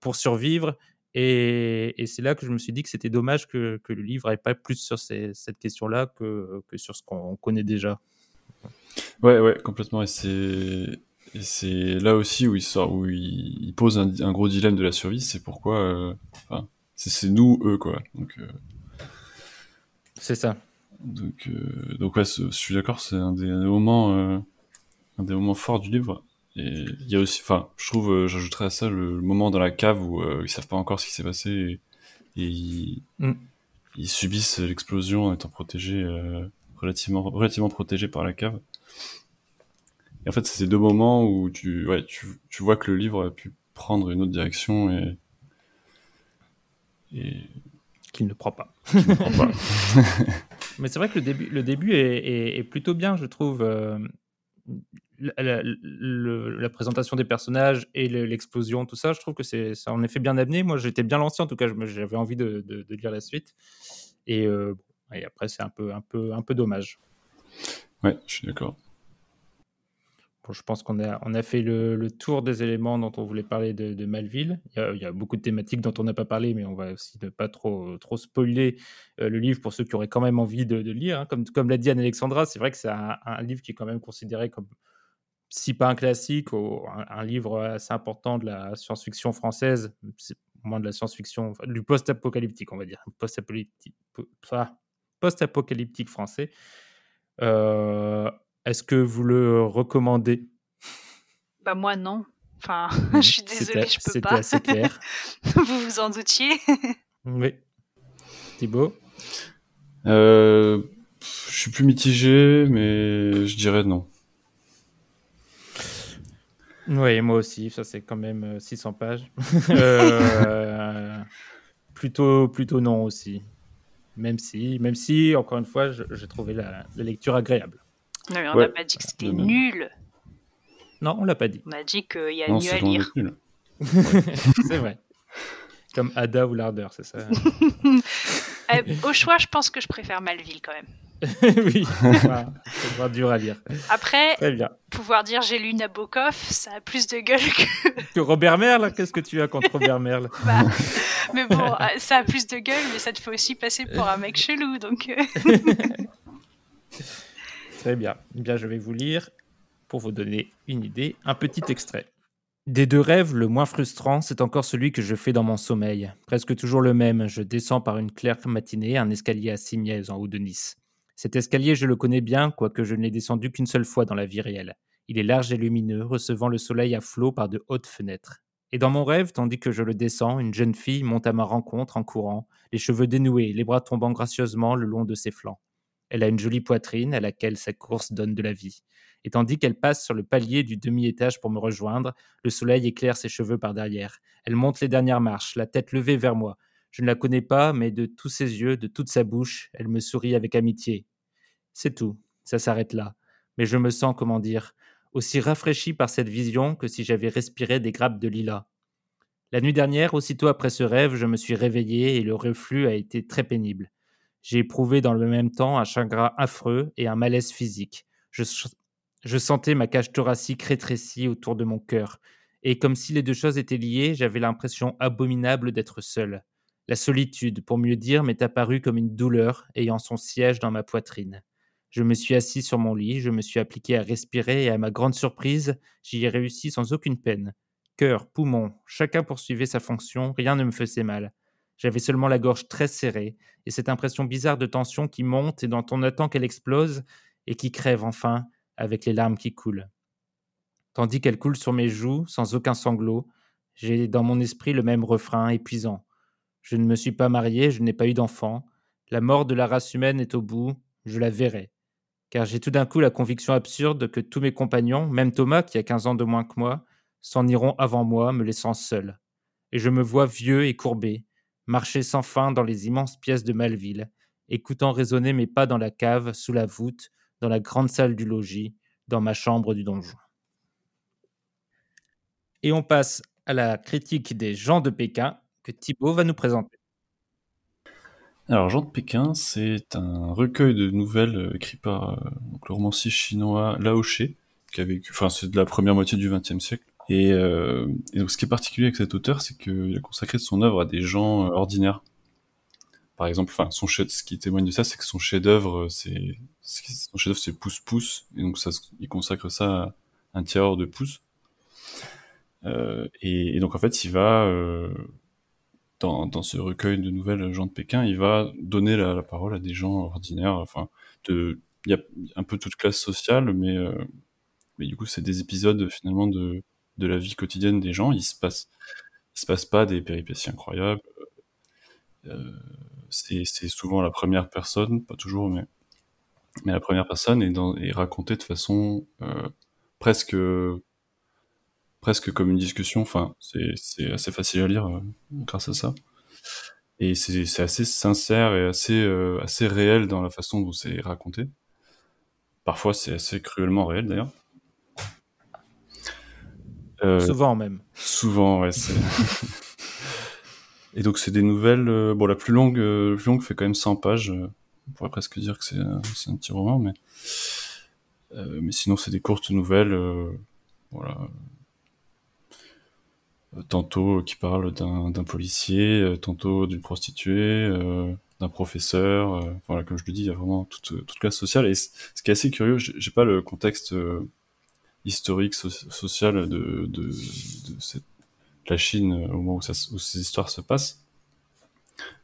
pour survivre. Et, et c'est là que je me suis dit que c'était dommage que, que le livre n'aille pas plus sur ces- cette question-là que, que sur ce qu'on connaît déjà. Ouais, ouais, complètement. Et c'est, là aussi où il sort, où il, il pose un, un gros dilemme de la survie. C'est pourquoi, euh, enfin, c'est, nous, eux, quoi. Donc, euh, C'est ça. donc, euh, donc ouais, je suis d'accord. C'est un des, un des moments, euh, un des moments forts du livre. Et il y a aussi, enfin, je trouve, euh, j'ajouterais à ça le, le moment dans la cave où euh, ils savent pas encore ce qui s'est passé et, et ils, Mm. ils subissent l'explosion en étant protégés, euh, relativement, relativement protégés par la cave. Et en fait, c'est ces deux moments où tu, ouais, tu, tu vois que le livre a pu prendre une autre direction et, et Qu'il ne prend pas. ne prends pas. Mais c'est vrai que le début, le début est, est- est plutôt bien, je trouve. La, présentation des personnages et le- l'explosion, tout ça, je trouve que c'est en effet bien amené. Moi, j'étais bien lancé, en tout cas, j'avais envie de, lire la suite. Et, euh, et après, c'est un peu, un, peu, un peu dommage. Ouais, je suis d'accord. Je pense qu'on a, on a fait le, tour des éléments dont on voulait parler de, Malville. Il y, a, beaucoup de thématiques dont on n'a pas parlé, mais on va aussi ne pas trop, trop spoiler euh, le livre pour ceux qui auraient quand même envie de, de lire. hein. Comme, comme l'a dit Anne-Alexandra, c'est vrai que c'est un, livre qui est quand même considéré comme, si pas un classique, ou un, livre assez important de la science-fiction française, au moins de la science-fiction, du post-apocalyptique, on va dire, enfin, post-apocalyptique français. Euh, Est-ce que vous le recommandez? Bah moi non. Enfin, Mhm. je suis désolée, je peux C'était pas. assez clair. vous vous en doutiez. Oui. Thibaut? Euh, je suis plus mitigé, mais je dirais non. Oui, moi aussi. Ça, c'est quand même euh, 600 pages. Euh, plutôt, plutôt non aussi. Même si, même si encore une fois, j'ai trouvé la, la lecture agréable. Non, mais on Ouais, n'a pas dit que c'était nul. Non, on l'a pas dit. On a dit qu'il y a Non, mieux c'est à lire. c'est vrai. Comme Ada ou l'ardeur, c'est ça Euh, au choix, je pense que je préfère Malville quand même. Oui, sera dur à lire. Après, bien. pouvoir dire j'ai lu Nabokov, ça a plus de gueule que. Que Robert Merle, qu'est-ce que tu as contre Robert Merle? Bah, mais bon, euh, ça a plus de gueule, mais ça te fait aussi passer pour un mec chelou. Donc, euh, Très bien. Eh bien, je vais vous lire, pour vous donner une idée, un petit extrait. Des deux rêves, le moins frustrant, c'est encore celui que je fais dans mon sommeil. Presque toujours le même. Je descends par une claire matinée un escalier à Simiez, en haut de Nice. Cet escalier, je le connais bien, quoique je ne l'ai descendu qu'une seule fois dans la vie réelle. Il est large et lumineux, recevant le soleil à flot par de hautes fenêtres. Et dans mon rêve, tandis que je le descends, une jeune fille monte à ma rencontre en courant, les cheveux dénoués, les bras tombant gracieusement le long de ses flancs. Elle a une jolie poitrine à laquelle sa course donne de la vie. Et tandis qu'elle passe sur le palier du demi-étage pour me rejoindre, le soleil éclaire ses cheveux par derrière. Elle monte les dernières marches, la tête levée vers moi. Je ne la connais pas, mais de tous ses yeux, de toute sa bouche, elle me sourit avec amitié. C'est tout, ça s'arrête là. Mais je me sens, comment dire, aussi rafraîchi par cette vision que si j'avais respiré des grappes de lilas. La nuit dernière, aussitôt après ce rêve, je me suis réveillé et le reflux a été très pénible. J'ai éprouvé dans le même temps un chagrin affreux et un malaise physique. Je, sentais ma cage thoracique rétrécie autour de mon cœur, et comme si les deux choses étaient liées, j'avais l'impression abominable d'être seul. La solitude, pour mieux dire, m'est apparue comme une douleur ayant son siège dans ma poitrine. Je me suis assis sur mon lit, je me suis appliqué à respirer, et à ma grande surprise, j'y ai réussi sans aucune peine. Cœur, poumon, chacun poursuivait sa fonction, rien ne me faisait mal. J'avais seulement la gorge très serrée, et cette impression bizarre de tension qui monte et dont on attend qu'elle explose, et qui crève enfin, avec les larmes qui coulent. Tandis qu'elles coulent sur mes joues, sans aucun sanglot, j'ai dans mon esprit le même refrain épuisant. Je ne me suis pas marié, je n'ai pas eu d'enfant. La mort de la race humaine est au bout, je la verrai. Car j'ai tout d'un coup la conviction absurde que tous mes compagnons, même Thomas qui a 15 ans de moins que moi, s'en iront avant moi, me laissant seul. Et je me vois vieux et courbé, marcher sans fin dans les immenses pièces de Malville, écoutant résonner mes pas dans la cave, sous la voûte, dans la grande salle du logis, dans ma chambre du donjon. Et on passe à la critique des gens de Pékin que Thibaut va nous présenter. Alors, Jean de Pékin, c'est un recueil de nouvelles euh, écrit par euh, le romancier chinois Lao She, qui a vécu, enfin, c'est de la première moitié du XXe siècle. Et, euh, et, donc, ce qui est particulier avec cet auteur, c'est qu'il a consacré son œuvre à des gens euh, ordinaires. Par exemple, enfin, son chef, ce qui témoigne de ça, c'est que son chef-d'œuvre, c'est son chef-d'œuvre, c'est Pouce Pouce, et donc il consacre ça à un tireur de pouce. Euh, et, donc en fait, il va euh, dans, dans, ce recueil de nouvelles Jean de Pékin, il va donner la, la parole à des gens ordinaires. Enfin, il y a un peu toute classe sociale, mais, euh, mais du coup, c'est des épisodes finalement de, de la vie quotidienne des gens. Il se passe, se passe pas des péripéties incroyables. Euh, c'est souvent la première personne, pas toujours, mais, mais la première personne est, dans, est racontée de façon euh, presque presque comme une discussion. Enfin, c'est assez facile à lire euh, grâce à ça. Et c'est assez sincère et assez, assez réel dans la façon dont c'est raconté. Parfois, c'est assez cruellement réel d'ailleurs. Euh, Souvent même. Souvent, ouais. c'est- Et donc c'est des nouvelles. euh, bon, la plus longue, euh, la plus longue fait quand même 100 pages. euh, On pourrait presque dire que c'est euh, c'est un petit roman, mais euh, mais sinon c'est des courtes nouvelles. euh, voilà. Euh, Tantôt qui parlent d'un d'un policier, euh, tantôt d'une prostituée, euh, d'un professeur. euh, voilà, comme je le dis, il y a vraiment toute, toute classe sociale. Et c- ce qui est assez curieux, j'ai j'ai pas le contexte euh, historique, so- social de, de, la Chine au moment où, ces histoires se passent.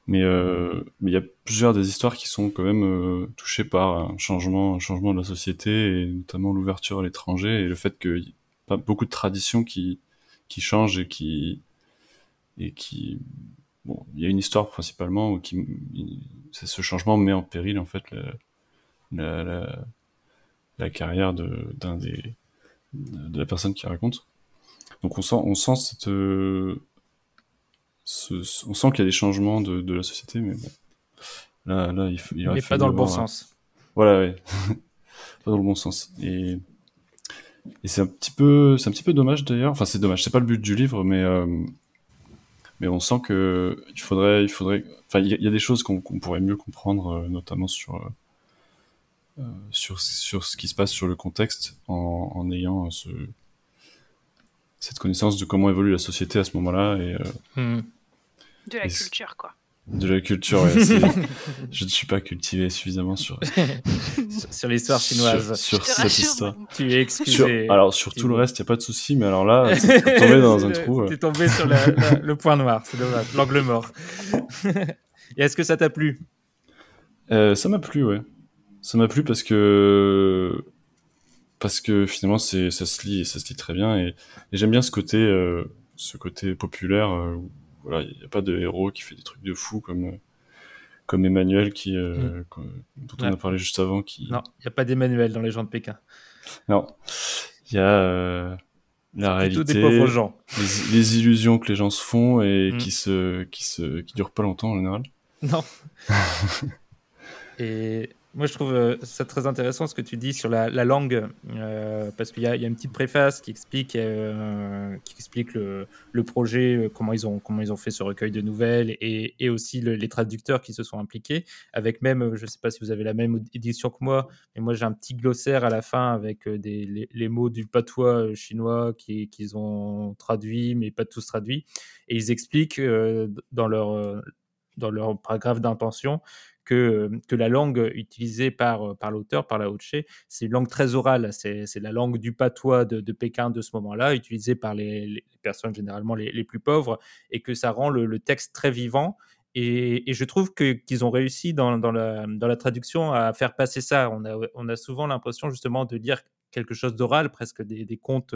Mais euh, mais il y a plusieurs des histoires qui sont quand même euh, touchées par un changement, un changement de la société et notamment l'ouverture à l'étranger et le fait qu'il y pas beaucoup de traditions qui qui changent et qui et qui bon il y a une histoire principalement où qui ce changement met en péril en fait la la, la, la carrière de d'un des de la personne qui raconte. Donc on sent, on sent cette, euh, ce- ce- on sent qu'il y a des changements de, de la société, mais bon, là, là, il, il Mais pas dans le bon sens. Voilà, ouais. pas dans le bon sens. Et, et c'est un petit peu, c'est un petit peu dommage d'ailleurs. Enfin, c'est dommage. C'est pas le but du livre, mais euh, mais on sent que il faudrait, il faudrait. Enfin, il y, a- il y a des choses qu'on pourrait mieux comprendre, euh, notamment sur sur sur ce qui se passe sur le contexte, en, en ayant euh, ce cette connaissance de comment évolue la société à ce moment-là et euh, Hmm. De la Et culture, quoi. de la culture. ouais, je ne suis pas cultivé suffisamment sur Sur- Sur l'histoire chinoise. sur, cette rassure, histoire. Tu es excusé. Sur- alors sur tout le reste, il n'y a pas de souci, mais alors là, c'est tombé dans un trou. euh. T'es tombé sur la- la- le point noir, c'est dommage, l'angle mort. Et est-ce que ça t'a plu? Euh, ça m'a plu, ouais. Ça m'a plu parce que parce que finalement c'est ça se lit et ça se lit très bien et, et j'aime bien ce côté euh, ce côté populaire euh, où voilà il n'y a pas de héros qui fait des trucs de fou comme euh, comme Emmanuel qui euh, qu'on- dont on Ouais. a parlé juste avant qui Non, il n'y a pas d'Emmanuel dans les gens de Pékin. non il y a euh, la réalité des pauvres gens. les, les illusions que les gens se font et Mm. qui se qui se qui durent pas longtemps en général Non. Et moi, je trouve euh, ça très intéressant ce que tu dis sur la, la langue, euh, parce qu'il y, a une petite préface qui explique, euh, le, projet, comment ils, ont, fait ce recueil de nouvelles, et, aussi le- les traducteurs qui se sont impliqués, avec même, je ne sais pas si vous avez la même édition que moi, mais moi j'ai un petit glossaire à la fin avec les, mots du patois chinois qui- qu'ils ont traduits, mais pas tous traduits, et ils expliquent dans leur paragraphe d'intention que, la langue utilisée par, par l'auteur, par la Haute-Ché, c'est une langue très orale. C'est la langue du patois de, Pékin de ce moment-là, utilisée par les, personnes généralement les, plus pauvres, et que ça rend le, texte très vivant. Et, je trouve qu'ils ont réussi dans, dans, la, dans la traduction à faire passer ça. On a, on a souvent l'impression justement de lire quelque chose d'oral, presque des, des contes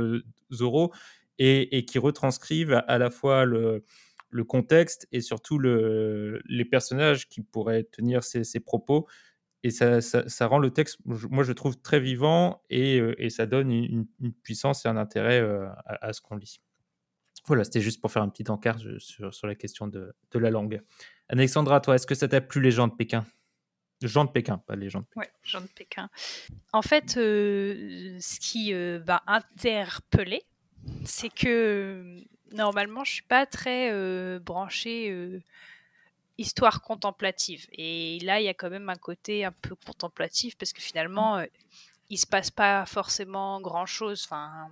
oraux, et, et qui retranscrivent à la fois le, le contexte et surtout le, les personnages qui pourraient tenir ces, propos. Et ça, ça, rend le texte, moi je trouve, très vivant et, euh, ça donne une, puissance et un intérêt euh, à, ce qu'on lit. Voilà, c'était juste pour faire un petit encart sur, la question de, la langue. Alexandra, toi, est-ce que ça t'a plu les gens de Pékin? Gens de Pékin, pas les gens de Pékin. Ouais, Jean de Pékin. En fait, euh, ce qui euh, m'a interpellée, c'est que normalement, je suis pas très euh, branchée euh, histoire contemplative. Et là, il y a quand même un côté un peu contemplatif parce que finalement, euh, il se passe pas forcément grand-chose. Enfin,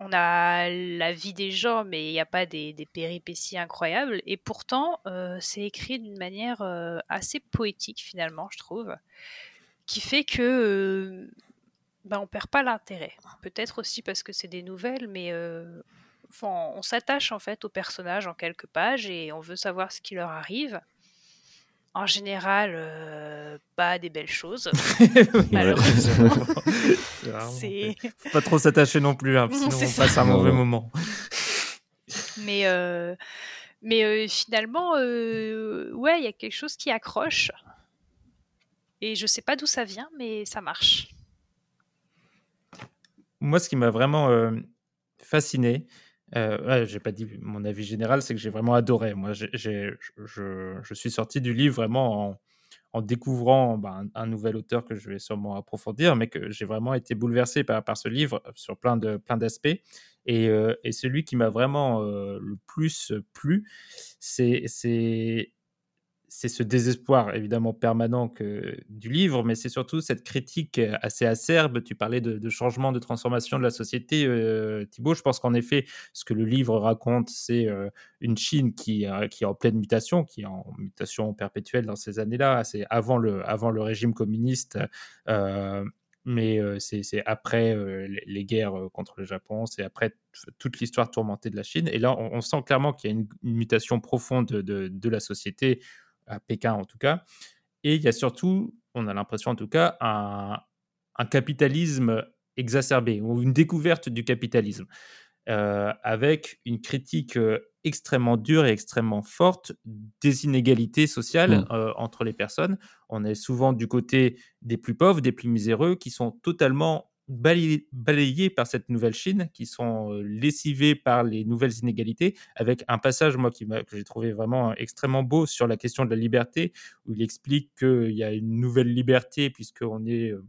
on a la vie des gens, mais il n'y a pas des, péripéties incroyables. Et pourtant, euh, c'est écrit d'une manière assez poétique, finalement, je trouve, qui fait que ben, on perd pas l'intérêt. Peut-être aussi parce que c'est des nouvelles, mais enfin, on s'attache en fait aux personnages en quelques pages et on veut savoir ce qui leur arrive. En général, euh, pas des belles choses. Malheureusement. C'est Faut pas trop s'attacher non plus, hein, sinon on ça. passe un mauvais moment. Mais, euh, mais euh, finalement, euh, ouais, il y a quelque chose qui accroche. Et je sais pas d'où ça vient, mais ça marche. Moi, ce qui m'a vraiment euh, fasciné, euh, ouais, j'ai pas dit mon avis général, c'est que j'ai vraiment adoré. Moi, j'ai- j'ai- je, je suis sorti du livre vraiment en, en découvrant bah, un, nouvel auteur que je vais sûrement approfondir, mais que j'ai vraiment été bouleversé par, par ce livre sur plein de plein d'aspects. Et, euh, et celui qui m'a vraiment euh, le plus plu, c'est c'est c'est ce désespoir évidemment permanent que, du livre, mais c'est surtout cette critique euh, assez acerbe. Tu parlais de, changement, de transformation de la société, euh, Thibault. Je pense qu'en effet, ce que le livre raconte, c'est euh, une Chine qui, euh, qui est en pleine mutation, qui est en mutation perpétuelle dans ces années-là. C'est avant le, avant le régime communiste. Mais c'est après les- guerres contre le Japon, c'est après toute l'histoire tourmentée de la Chine. Et là, on, sent clairement qu'il y a une, mutation profonde de, de- de la société, à Pékin en tout cas. Et il y a surtout, on a l'impression en tout cas, un, un capitalisme exacerbé, ou une découverte du capitalisme, euh, avec une critique euh, extrêmement dure et extrêmement forte des inégalités sociales Mm. euh, entre les personnes. On est souvent du côté des plus pauvres, des plus miséreux, qui sont totalement balayés, par cette nouvelle Chine, qui sont euh, lessivés par les nouvelles inégalités, avec un passage, moi, qui que j'ai trouvé vraiment extrêmement beau sur la question de la liberté, où il explique qu'il y a une nouvelle liberté, puisqu'on est euh,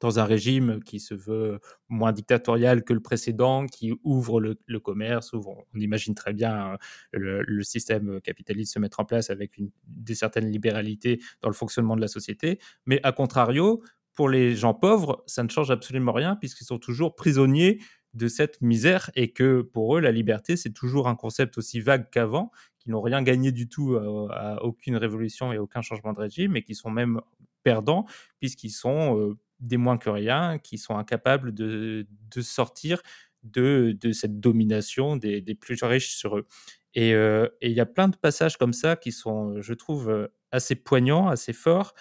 dans un régime qui se veut moins dictatorial que le précédent, qui ouvre le, commerce, ouvre, on imagine très bien euh, le, système capitaliste se mettre en place avec des certaines libéralités dans le fonctionnement de la société. Mais à contrario, pour les gens pauvres, ça ne change absolument rien puisqu'ils sont toujours prisonniers de cette misère et que pour eux, la liberté, c'est toujours un concept aussi vague qu'avant, qui n'ont rien gagné du tout à, à aucune révolution et aucun changement de régime et qui sont même perdants puisqu'ils sont euh, des moins que rien, qui sont incapables de, de sortir de, de cette domination des, plus riches sur eux. Et euh, et il y a plein de passages comme ça qui sont, je trouve, euh, assez poignants, assez forts.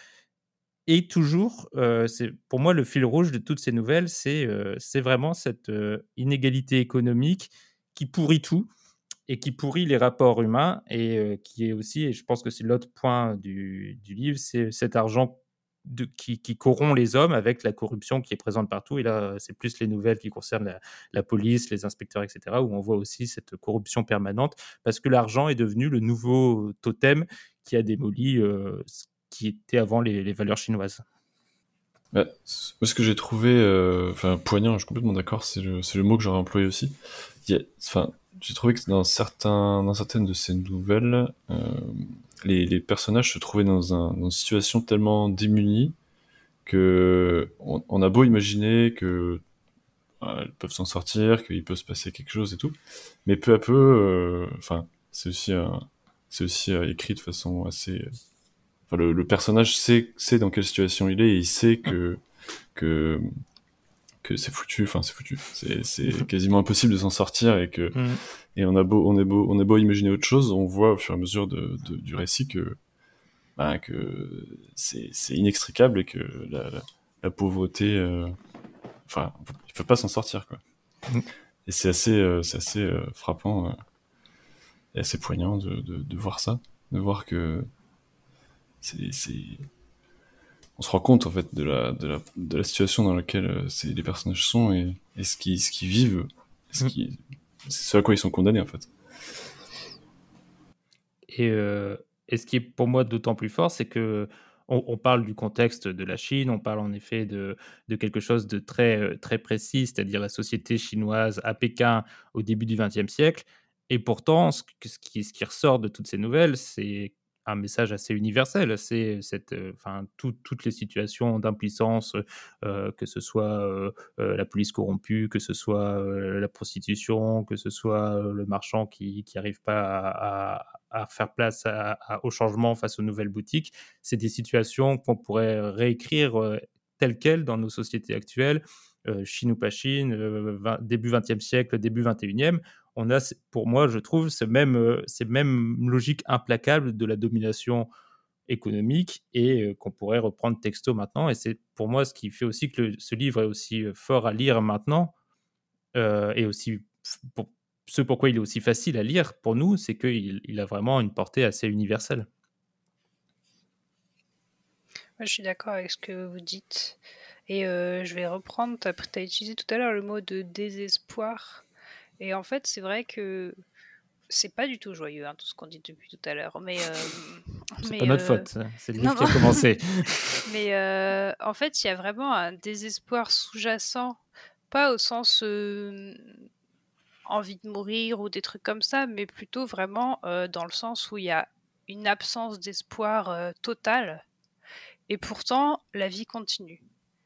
Et toujours, euh, pour moi le fil rouge de toutes ces nouvelles, c'est euh, vraiment cette euh, inégalité économique qui pourrit tout et qui pourrit les rapports humains et qui est aussi, et je pense que c'est l'autre point du, du livre, c'est cet argent qui, qui corrompt les hommes avec la corruption qui est présente partout. Et là, c'est plus les nouvelles qui concernent la, la police, les inspecteurs, etc., où on voit aussi cette corruption permanente parce que l'argent est devenu le nouveau totem qui a démoli qui était avant les, valeurs chinoises. Bah, ce que j'ai trouvé, euh, enfin, poignant, je suis complètement d'accord, c'est le, mot que j'aurais employé aussi. Enfin, j'ai trouvé que dans certaines de ces nouvelles, euh, les, personnages se trouvaient dans, un, dans une situation tellement démunie que on, a beau imaginer que euh, peuvent s'en sortir, qu'il peut se passer quelque chose et tout, mais peu à peu, euh, enfin, c'est aussi, écrit de façon assez Enfin, le, le personnage sait, sait dans quelle situation il est et il sait que que que c'est foutu. Enfin, c'est foutu. C'est c'est quasiment impossible de s'en sortir et que Mm. et on a beau on est beau on est beau imaginer autre chose, on voit au fur et à mesure de, de- du récit que ben, que c'est c'est inextricable et que la, la, la pauvreté, euh, enfin, il peut pas s'en sortir quoi. Mm. Et c'est assez euh, c'est assez euh, frappant euh, et assez poignant de, de, de voir ça, de voir que c'est, on se rend compte en fait de la, de la, de la situation dans laquelle euh, les personnages sont et, et ce qu'ils ce vivent, ce Mm. qui, ce à quoi ils sont condamnés en fait. Et, euh, et ce qui est pour moi d'autant plus fort, c'est que on, on parle du contexte de la Chine, on parle en effet de, de quelque chose de très, euh, très précis, c'est-à-dire la société chinoise à Pékin au début du XXe siècle. Et pourtant, ce qui, ce qui ressort de toutes ces nouvelles, c'est un message assez universel. C'est cette, euh, enfin, tout- toutes les situations d'impuissance, euh, que ce soit euh, la police corrompue, que ce soit la prostitution, que ce soit le marchand qui n'arrive pas à, faire place au changement face aux nouvelles boutiques. C'est des situations qu'on pourrait réécrire telles quelles dans nos sociétés actuelles, Chine ou pas Chine, début 20e siècle, début 21e. On a, pour moi, je trouve, ces mêmes, euh, logiques implacables de la domination économique et euh, qu'on pourrait reprendre texto maintenant. Et c'est pour moi ce qui fait aussi que ce livre est aussi euh, fort à lire maintenant et aussi ce pourquoi il est aussi facile à lire pour nous, c'est qu'il il a vraiment une portée assez universelle. Je suis d'accord avec ce que vous dites. Et je vais reprendre, tu as, utilisé tout à l'heure le mot de désespoir. Et en fait, c'est vrai que c'est pas du tout joyeux, hein, tout ce qu'on dit depuis tout à l'heure. Mais euh, C'est pas notre euh, faute, ça. c'est le livre qui a commencé. Mais euh, en fait, il y a vraiment un désespoir sous-jacent, pas au sens euh, envie de mourir ou des trucs comme ça, mais plutôt vraiment dans le sens où il y a une absence d'espoir totale. Et pourtant, la vie continue.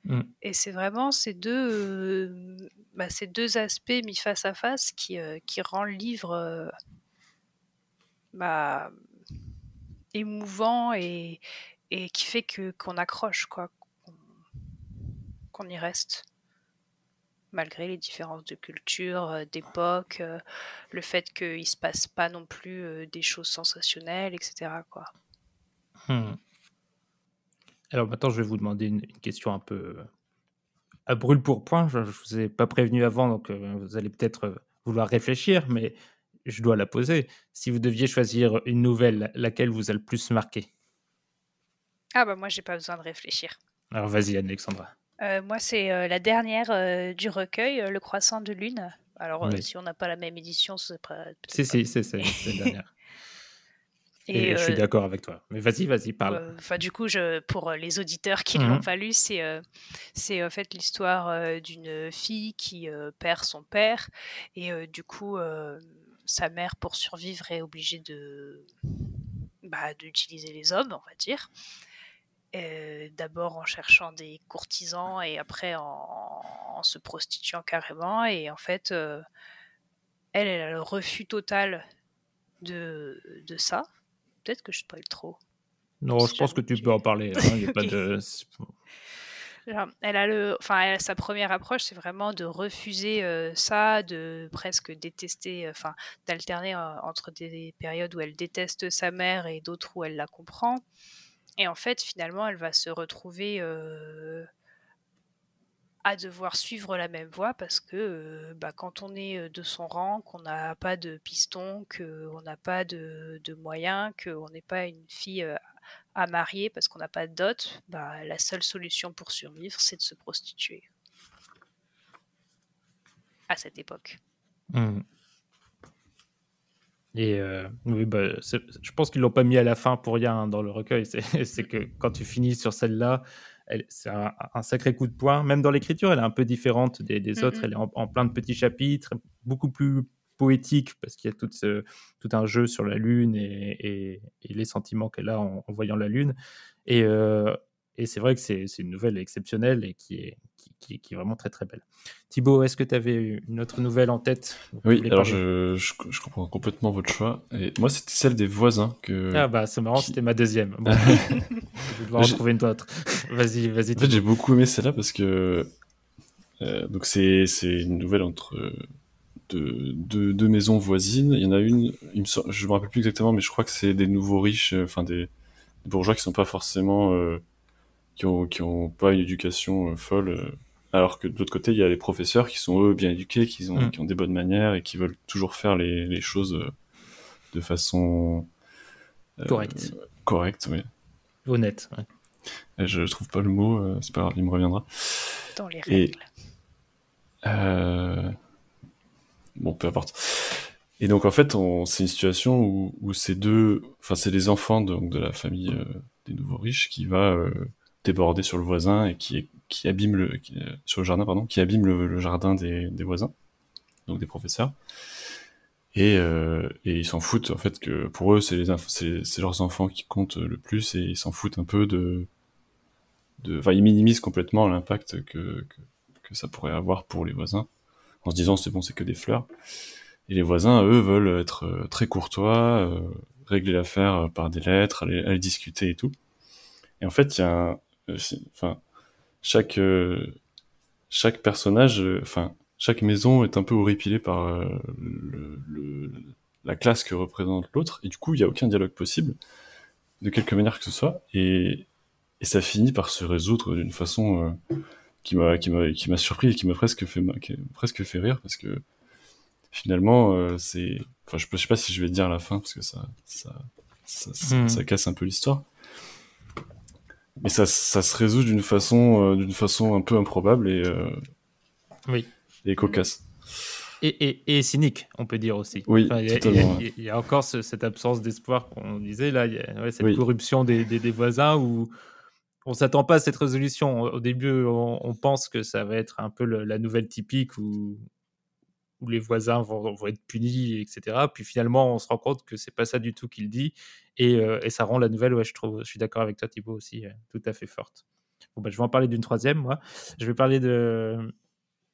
Mm. Et c'est vraiment ces deux, euh, bah, ces deux aspects mis face à face qui, euh, qui rend le livre euh, bah, émouvant et, et qui fait que qu'on accroche, quoi, qu'on, y reste. Malgré les différences de culture, d'époque, le fait qu'il se passe pas non plus des choses sensationnelles, etc. Quoi. Hmm. Alors maintenant, je vais vous demander une, une question un peu euh, à brûle pour point. Je ne vous ai pas prévenu avant, donc euh, vous allez peut-être euh, vouloir réfléchir, mais je dois la poser. Si vous deviez choisir une nouvelle, laquelle vous a le plus marqué? Ah bah moi j'ai pas besoin de réfléchir. Alors vas-y, Alexandra. Euh, moi c'est euh, la dernière du recueil, Le Croissant de Lune. Alors Oui. si on n'a pas la même édition, c'est pas. peut-être Si, pas- si, c'est la dernière. Et, Et, je suis euh, d'accord avec toi. Mais vas-y, vas-y, parle. Euh, Enfin, du coup, je, pour euh, les auditeurs qui ne Mhm. l'ont pas lu, c'est euh, c'est en fait l'histoire d'une fille qui perd son père et du coup, sa mère, pour survivre, est obligée de bah, d'utiliser les hommes, on va dire. D'abord en cherchant des courtisans et après en, en se prostituant carrément. Et en fait, elle, elle a le refus total de, de ça. Peut-être que je spoil trop. Non, si je pense que tu peux en parler. hein, Il y a pas Ok. de... Genre, Elle a le, enfin, elle- sa première approche, c'est vraiment de refuser euh, ça, de presque détester, euh, enfin, d'alterner euh, entre des périodes où elle déteste sa mère et d'autres où elle la comprend. Et en fait, finalement, elle va se retrouver à devoir suivre la même voie parce que euh, bah, quand on est euh, de son rang, qu'on n'a pas de piston, qu'on n'a pas de, moyens, qu'on n'est pas une fille euh, à marier parce qu'on n'a pas de dot, bah, la seule solution pour survivre, c'est de se prostituer. À cette époque. Hmm. Et euh, oui, bah, je pense qu'ils l'ont pas mis à la fin pour rien hein, dans le recueil. C'est que quand tu finis sur celle-là, elle- c'est un, un sacré coup de poing. Même dans l'écriture, elle est un peu différente des, des autres. Mhm. Elle est en, en plein de petits chapitres, beaucoup plus poétique parce qu'il y a tout, ce- tout un jeu sur la lune et, et- et les sentiments qu'elle a en, en voyant la lune. Et, euh, et c'est vrai que c'est c'est une nouvelle exceptionnelle et qui est, qui, est vraiment très très belle. Thibaut, est-ce que tu avais une autre nouvelle en tête Oui, alors je, je, je comprends complètement votre choix. Et moi, c'était celle des voisins que. Ah bah c'est marrant, qui- c'était ma deuxième. Bon, je vais devoir en trouver une autre. Vas-y, vas-y. En fait, j'ai beaucoup aimé celle-là parce que euh, donc c'est une nouvelle entre euh, deux, deux, deux maisons voisines. Il y en a une, il me je me rappelle plus exactement, mais je crois que c'est des nouveaux riches, euh, enfin des, des bourgeois qui sont pas forcément euh, qui ont qui ont pas une éducation euh, folle. Alors que de l'autre côté, il y a les professeurs qui sont eux bien éduqués, qui ont, Mm. qui ont des bonnes manières et qui veulent toujours faire les, les choses euh, de façon euh, Correct. correcte. Oui. Honnête. ouais. Et Je trouve pas le mot, euh, c'est pas grave, il me reviendra. Dans les Et- règles. Euh, Bon, peu importe. Et donc, en fait, on... c'est une situation où, où ces deux, enfin, c'est les enfants donc, de la famille euh, des nouveaux riches qui va euh, déborder sur le voisin et qui, qui abîme le, euh, sur le jardin, pardon, qui abîme le, jardin des, des voisins, donc des professeurs. Et, euh, et ils s'en foutent, en fait, que pour eux, c'est les, c'est leurs enfants qui comptent le plus et ils s'en foutent un peu de, de, enfin, ils minimisent complètement l'impact que, que, que ça pourrait avoir pour les voisins en se disant c'est bon, c'est que des fleurs. Et les voisins, eux, veulent être euh, très courtois, régler l'affaire par des lettres, aller, aller discuter et tout. Et en fait, il y a un, enfin, chaque, euh, chaque personnage, euh, enfin, chaque maison est un peu horripilée par euh, le, le- la classe que représente l'autre, et du coup, il n'y a aucun dialogue possible, de quelque manière que ce soit, et, et ça finit par se résoudre d'une façon euh, qui m'a qui m'a qui m'a surpris et qui m'a presque fait presque fait rire parce que finalement euh, c'est enfin je, je sais pas si je vais dire la fin parce que ça ça ça, Hmm. ça casse un peu l'histoire mais ça ça se résout d'une façon euh, d'une façon un peu improbable et euh, Oui. et cocasse Et, et, et cynique, on peut dire aussi. Oui, Enfin, il, y a, totalement, il y a- il y a encore ce- cette absence d'espoir qu'on disait là, il y a, ouais, cette Oui. corruption des, des- des voisins où on s'attend pas à cette résolution. Au début, on, on pense que ça va être un peu le- la nouvelle typique où, où les voisins vont, être punis, etc. Puis finalement, on se rend compte que c'est pas ça du tout qu'il dit et, euh, ça rend la nouvelle, ouais, je trouve, je suis d'accord avec toi Thibaut aussi, euh, tout à fait forte. Bon, bah, je vais en parler d'une troisième, moi. Je vais parler de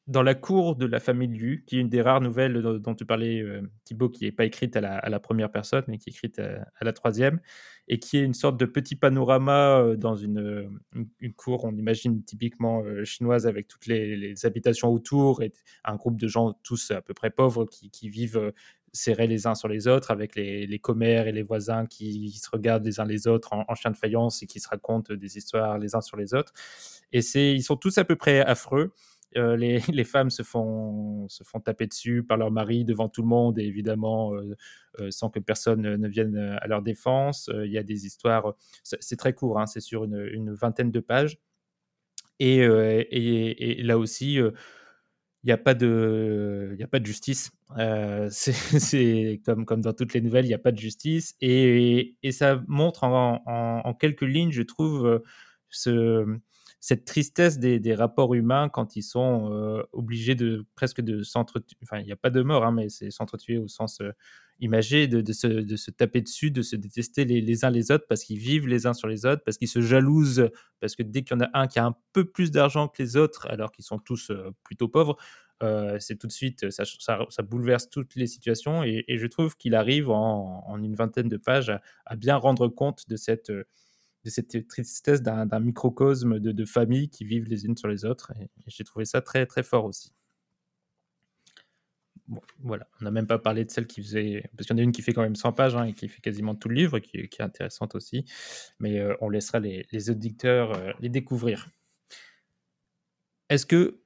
dans la cour de la famille Liu, qui est une des rares nouvelles dont, tu parlais, euh, Thibaut, qui n'est pas écrite à la, première personne, mais qui est écrite à, la troisième, et qui est une sorte de petit panorama euh, dans une, euh, une, cour, on imagine typiquement euh, chinoise, avec toutes les, habitations autour, et un groupe de gens tous à peu près pauvres qui, vivent serrés les uns sur les autres, avec les, les commères et les voisins qui, se regardent les uns les autres en, en chien de faïence et qui se racontent des histoires les uns sur les autres. Et ils sont tous à peu près affreux. Euh, les, femmes se font, se font taper dessus par leur mari devant tout le monde et évidemment euh, euh, sans que personne ne, ne vienne à leur défense. Il y a des histoires, c'est très court, hein, c'est sur une, vingtaine de pages. Et, et, là aussi, il n'y a, pas de- a pas de justice. C'est comme, comme dans toutes les nouvelles, il n'y a pas de justice. Et, et ça montre en, quelques lignes, je trouve, ce, cette tristesse des, rapports humains quand ils sont euh, obligés de presque de s'entretuer. Enfin, il n'y a pas de mort, hein, mais c'est s'entretuer au sens euh, imagé, de, se, taper dessus, de se détester les, uns les autres parce qu'ils vivent les uns sur les autres, parce qu'ils se jalousent, parce que dès qu'il y en a un qui a un peu plus d'argent que les autres, alors qu'ils sont tous euh, plutôt pauvres, c'est tout de suite, ça, bouleverse toutes les situations et, je trouve qu'il arrive en, une vingtaine de pages à, bien rendre compte de cette, de cette tristesse d'un microcosme de, de familles qui vivent les unes sur les autres j'ai trouvé ça très très fort aussi. Voilà, on n'a même pas parlé de celle qui faisait, parce qu'il y en a une qui fait quand même 100 pages hein, et qui fait quasiment tout le livre, qui, est- intéressante aussi, mais euh, on laissera les, auditeurs euh, les découvrir. Est-ce que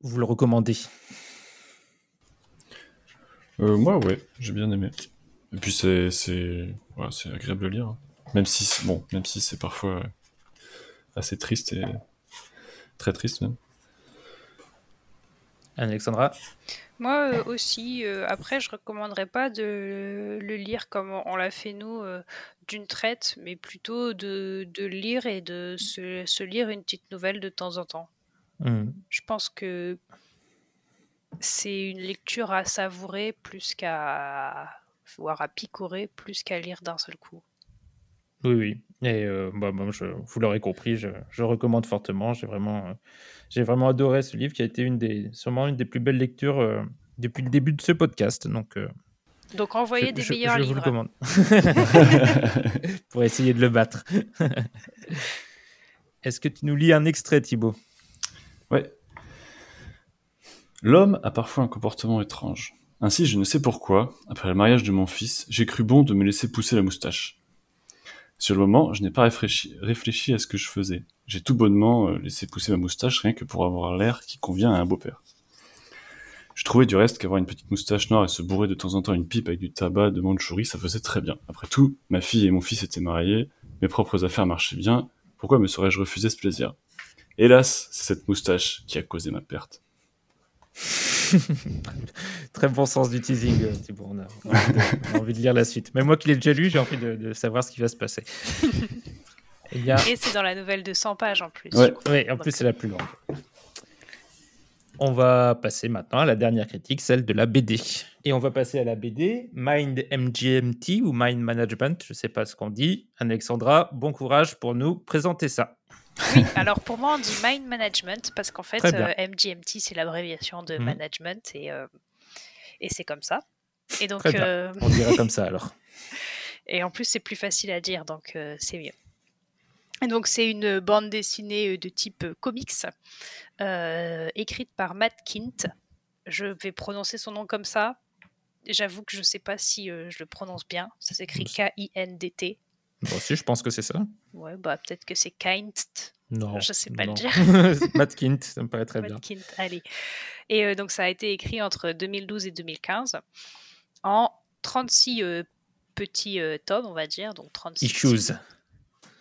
vous le recommandez? Euh, moi, ouais, j'ai bien aimé. Et puis c'est agréable à lire, hein. Même si c'est- bon, même si c'est parfois euh, assez triste et très triste même. Alexandra? Moi euh, aussi, euh, après, je recommanderais pas de le lire comme on l'a fait nous, euh, d'une traite, mais plutôt de, de lire et de se, se lire une petite nouvelle de temps en temps. Hmm. Je pense que c'est une lecture à savourer plus qu'à voire à picorer plus qu'à lire d'un seul coup. Oui, oui. Et euh, bah, je, vous l'aurez compris, je, je recommande fortement. J'ai vraiment, euh, j'ai vraiment adoré ce livre qui a été une des, sûrement une des plus belles lectures euh, depuis le début de ce podcast. Donc, euh, Donc envoyez je, des je- meilleurs je vous le commande. Pour essayer de le battre. Est-ce que tu nous lis un extrait, Thibaut? Ouais. L'homme a parfois un comportement étrange. Ainsi, je ne sais pourquoi, après le mariage de mon fils, j'ai cru bon de me laisser pousser la moustache. Sur le moment, je n'ai pas réfléchi, à ce que je faisais. J'ai tout bonnement euh, laissé pousser ma moustache rien que pour avoir l'air qui convient à un beau-père. Je trouvais du reste qu'avoir une petite moustache noire et se bourrer de temps en temps une pipe avec du tabac de Mandchourie, ça faisait très bien. Après tout, ma fille et mon fils étaient mariés, mes propres affaires marchaient bien, pourquoi me serais-je refusé ce plaisir? Hélas, c'est cette moustache qui a causé ma perte. Très bon sens du teasing, euh. On a, on a envie de, on a envie de lire la suite. Mais moi qui l'ai déjà lu, j'ai envie de, de savoir ce qui va se passer. A... Et c'est dans la nouvelle de 100 pages en plus. Ouais. Oui, en plus, c'est la plus longue. On va passer maintenant à la dernière critique, celle de la BD. Et on va passer à la BD Mind MGMT ou Mind Management, je ne sais pas ce qu'on dit. Alexandra, bon courage pour nous présenter ça. Oui, alors pour moi, on dit mind management parce qu'en fait, euh, MGMT, c'est l'abréviation de Mhm. management et, euh, et c'est comme ça. Et donc, Très bien. euh, On dirait comme ça alors. et en plus, c'est plus facile à dire, donc c'est mieux. Et donc, c'est une bande dessinée de type comics, écrite par Matt Kint. Je vais prononcer son nom comme ça. J'avoue que je ne sais pas si je le prononce bien. Ça s'écrit K-I-N-D-T. Moi aussi, je pense que c'est ça. Ouais, bah peut-être que c'est Kind. Non. Je sais pas le non. dire. Matt Kint, ça me paraît très bien. Matt Kint, allez. Et euh, donc, ça a été écrit entre 2012 et 2015 en 36 euh, petits euh, tomes, on va dire. Donc 36 Issues.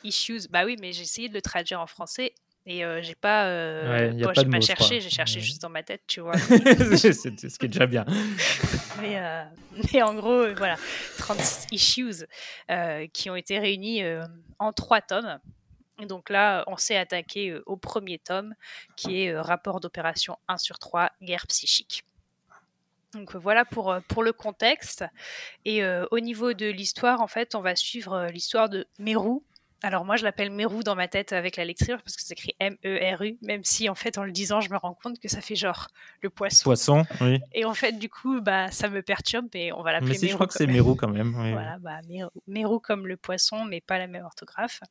Issues. Bah oui, mais j'ai essayé de le traduire en français Et euh, j'ai pas, euh, Ouais, bon, pas cherché, j'ai cherché Ouais. juste dans ma tête, tu vois. c'est ce qui est déjà bien. mais, euh, mais en gros, euh, voilà, 36 issues qui ont été réunis en trois tomes. Et donc là, on s'est attaqué au premier tome, qui est rapport d'opération 1 sur 3, guerre psychique. Donc voilà pour, pour le contexte. Et au niveau de l'histoire, en fait, on va suivre l'histoire de Meru. Alors moi, je l'appelle Meru dans ma tête avec la lecture parce que c'est écrit M-E-R-U, même si en fait, en le disant, je me rends compte que ça fait genre le poisson. Poisson, oui. Et en fait, du coup, bah, ça me perturbe, mais on va l'appeler Mais si, je Meru crois que c'est. Mérou quand même. oui. Voilà, bah, Meru, Meru comme le poisson, mais pas la même orthographe.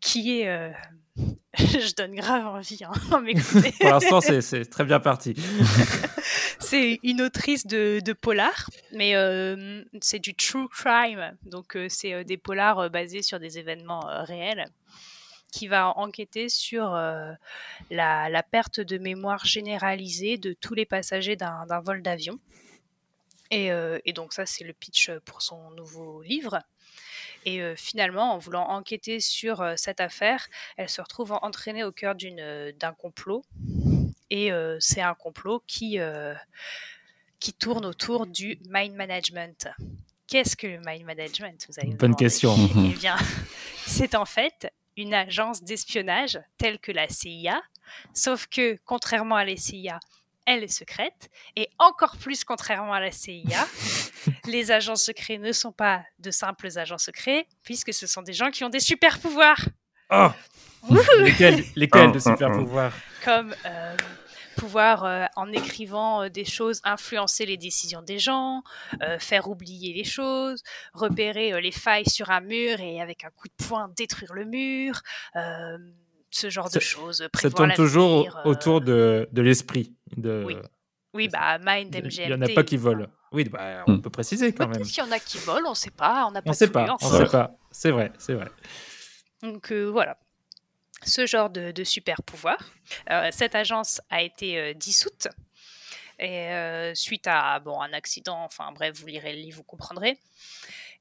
Qui est. euh, je donne grave envie hein. Pour l'instant, c'est- très bien parti. c'est une autrice de, de polar, mais euh, c'est du true crime. Donc, euh, c'est des polars basés sur des événements réels qui va enquêter sur la, la perte de mémoire généralisée de tous les passagers d'un vol d'avion. Et, et donc ça, c'est le pitch pour son nouveau livre. Et finalement, en voulant enquêter sur cette affaire, elle se retrouve en- entraînée au cœur d'un complot. Et c'est un complot qui, qui tourne autour du mind management. Qu'est-ce que le mind management vous allez me Bonne demander? question. Eh bien, c'est en fait une agence d'espionnage telle que la CIA, sauf que contrairement à la CIA, elle est secrète, et encore plus contrairement à la CIA, les agents secrets ne sont pas de simples agents secrets, puisque ce sont des gens qui ont des super pouvoirs, Oh Lesquels, lesquels de super pouvoirs comme euh, pouvoir euh, en écrivant euh, des choses influencer les décisions des gens, euh, faire oublier les choses, repérer euh, les failles sur un mur et avec un coup de poing détruire le mur, euh, ce genre de choses. Ça tourne toujours l'avenir, euh, autour de, de l'esprit. De... Oui, Oui, bah Mind Il MGMT. n'y en a pas qui volent. Oui, bah, on Hmm. peut préciser quand même. Peut-être qu'il y en a qui volent, on ne sait pas, on n'a pas On ne sait pas, on sait pas. C'est vrai, c'est vrai. Donc euh, voilà, ce genre de, de super pouvoir. Euh, cette agence a été euh, dissoute et, euh, suite à bon, un accident, enfin bref, vous lirez le livre, vous comprendrez.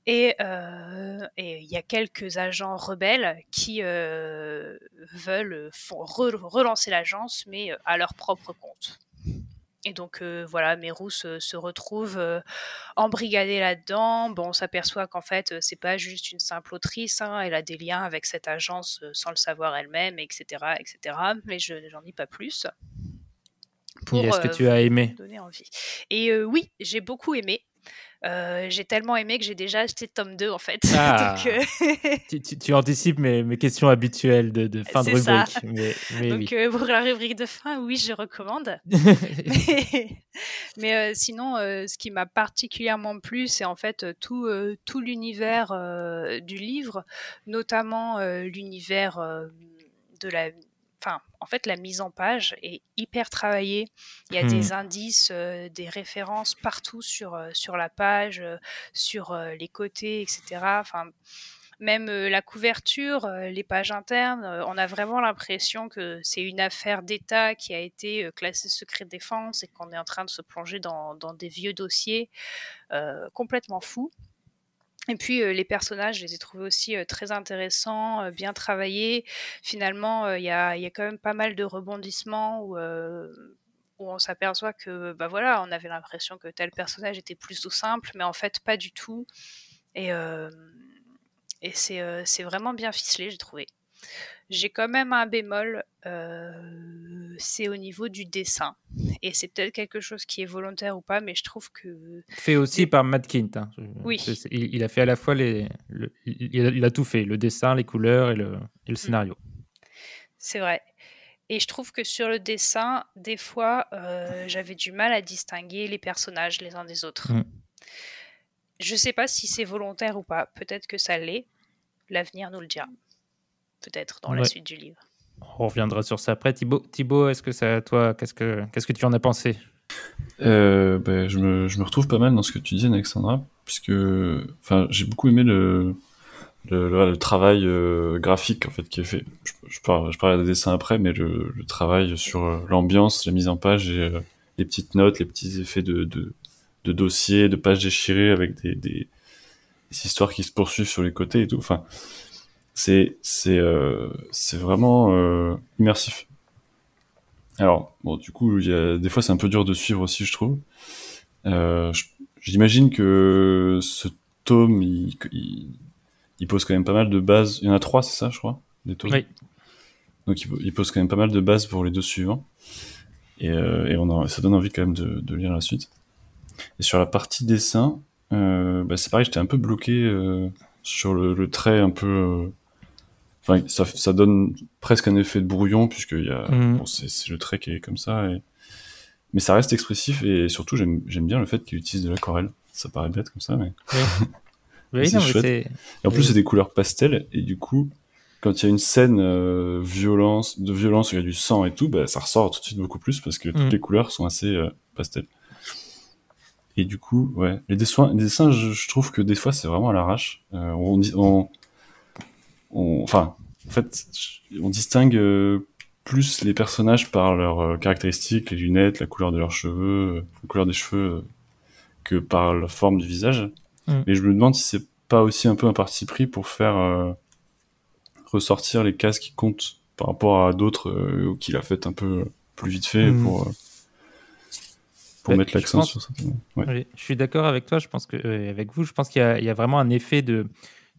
Et euh, et il y a quelques agents rebelles qui euh, veulent font re- relancer l'agence, mais euh, à leur propre compte. Et donc euh, voilà, Meru se, se retrouve euh, embrigadée là-dedans. Bon, on s'aperçoit qu'en fait, c'est pas juste une simple autrice. hein, elle a des liens avec cette agence euh, sans le savoir elle-même, etc., etc. Mais je j'en dis pas plus. Est-ce que tu as aimé? donner envie. Et oui, j'ai beaucoup aimé. Euh, j'ai tellement aimé que j'ai déjà acheté tome 2 en fait. Ah. donc, euh, tu, tu- tu anticipes mes, mes questions habituelles de, de fin de ça. rubrique. Mais, mais donc, oui. euh, pour la rubrique de fin, oui, je recommande. mais mais, sinon, ce qui m'a particulièrement plu, c'est en fait tout, tout l'univers du livre, notamment l'univers de la. Enfin, en fait, la mise en page est hyper travaillée. Il y a Hmm. des indices, euh, des références partout sur, euh, sur la page, euh, sur les côtés, etc. Enfin, même la couverture, les pages internes, on a vraiment l'impression que c'est une affaire d'État qui a été classée secret défense et qu'on est en train de se plonger dans, dans des vieux dossiers complètement fous. Et puis euh, les personnages, je les ai trouvés aussi euh, très intéressants, euh, bien travaillés. Finalement, il y, a, quand même pas mal de rebondissements où, on s'aperçoit que, bah voilà, on avait l'impression que tel personnage était plutôt simple, mais en fait pas du tout. Et, c'est vraiment bien ficelé, j'ai trouvé. J'ai quand même un bémol, euh, c'est au niveau du dessin. Et c'est peut-être quelque chose qui est volontaire ou pas, mais je trouve que Fait aussi par Matt Kint. hein. Oui. il, il a fait à la fois les. le- il, a, il a tout fait le dessin, les couleurs et le, Mm. et le scénario. c'est vrai. Et je trouve que sur le dessin, des fois, euh, j'avais du mal à distinguer les personnages les uns des autres. Mm. Je sais pas si c'est volontaire ou pas. Peut-être que ça l'est. L'avenir nous le dira. Peut-être dans la suite du livre. On reviendra sur ça après. Thibaut, Thibaut est-ce que ça, toi, qu'est-ce que, qu'est-ce que tu en as pensé? Euh, ben, je, me, je me retrouve pas mal dans ce que tu dis, Alexandra, puisque j'ai beaucoup aimé le, le, travail euh, graphique en fait, qui est fait. Je, je, parle, je parlerai des dessins après, mais le, travail sur euh, l'ambiance, la mise en page et euh, les petites notes, les petits effets de, de, de dossiers, de pages déchirées avec des, des, des histoires qui se poursuivent sur les côtés et tout. Enfin, C'est c'est euh, c'est vraiment euh, immersif. Alors bon, du coup, il y a des fois c'est un peu dur de suivre aussi, je trouve. Euh, J'imagine que ce tome, il, il, il pose quand même pas mal de bases. Il y en a trois, c'est ça, je crois, des tomes. Oui. Donc il, il pose quand même pas mal de bases pour les deux suivants. Et, et on a- ça donne envie quand même de, de lire la suite. Et sur la partie dessin, bah, c'est pareil, j'étais un peu bloqué sur le, le trait un peu. Enfin, ça, ça donne presque un effet de brouillon, puisque bon, c'est le trait qui est comme ça. Et... Mais ça reste expressif, et surtout, j'aime bien le fait qu'il utilise de l'aquarelle. Ça paraît bête comme ça, mais. Oui, C'est non, chouette. Et en plus, Oui. c'est des couleurs pastel, et du coup, quand il y a une scène euh, violence, de violence, où il y a du sang et tout, bah, ça ressort tout de suite beaucoup plus parce que toutes Mm. les couleurs sont assez euh, pastel. Et du coup, ouais, les dessins, les dessins je, je trouve que des fois, c'est vraiment à l'arrache. Euh, on, on, on- enfin, en fait, on distingue euh, plus les personnages par leurs euh, caractéristiques, les lunettes, la couleur de leurs cheveux, euh, la couleur des cheveux, que par la forme du visage. Mm. Mais je me demande si c'est pas aussi un peu un parti pris pour faire euh, ressortir les cases qui comptent par rapport à d'autres euh, qu'il a fait un peu plus vite fait Mm. pour, euh, pour Ouais, mettre l'accent pense- sur. Ouais. Oui, je suis d'accord avec toi. Je pense que euh, avec vous, je pense qu'il y a vraiment un effet de,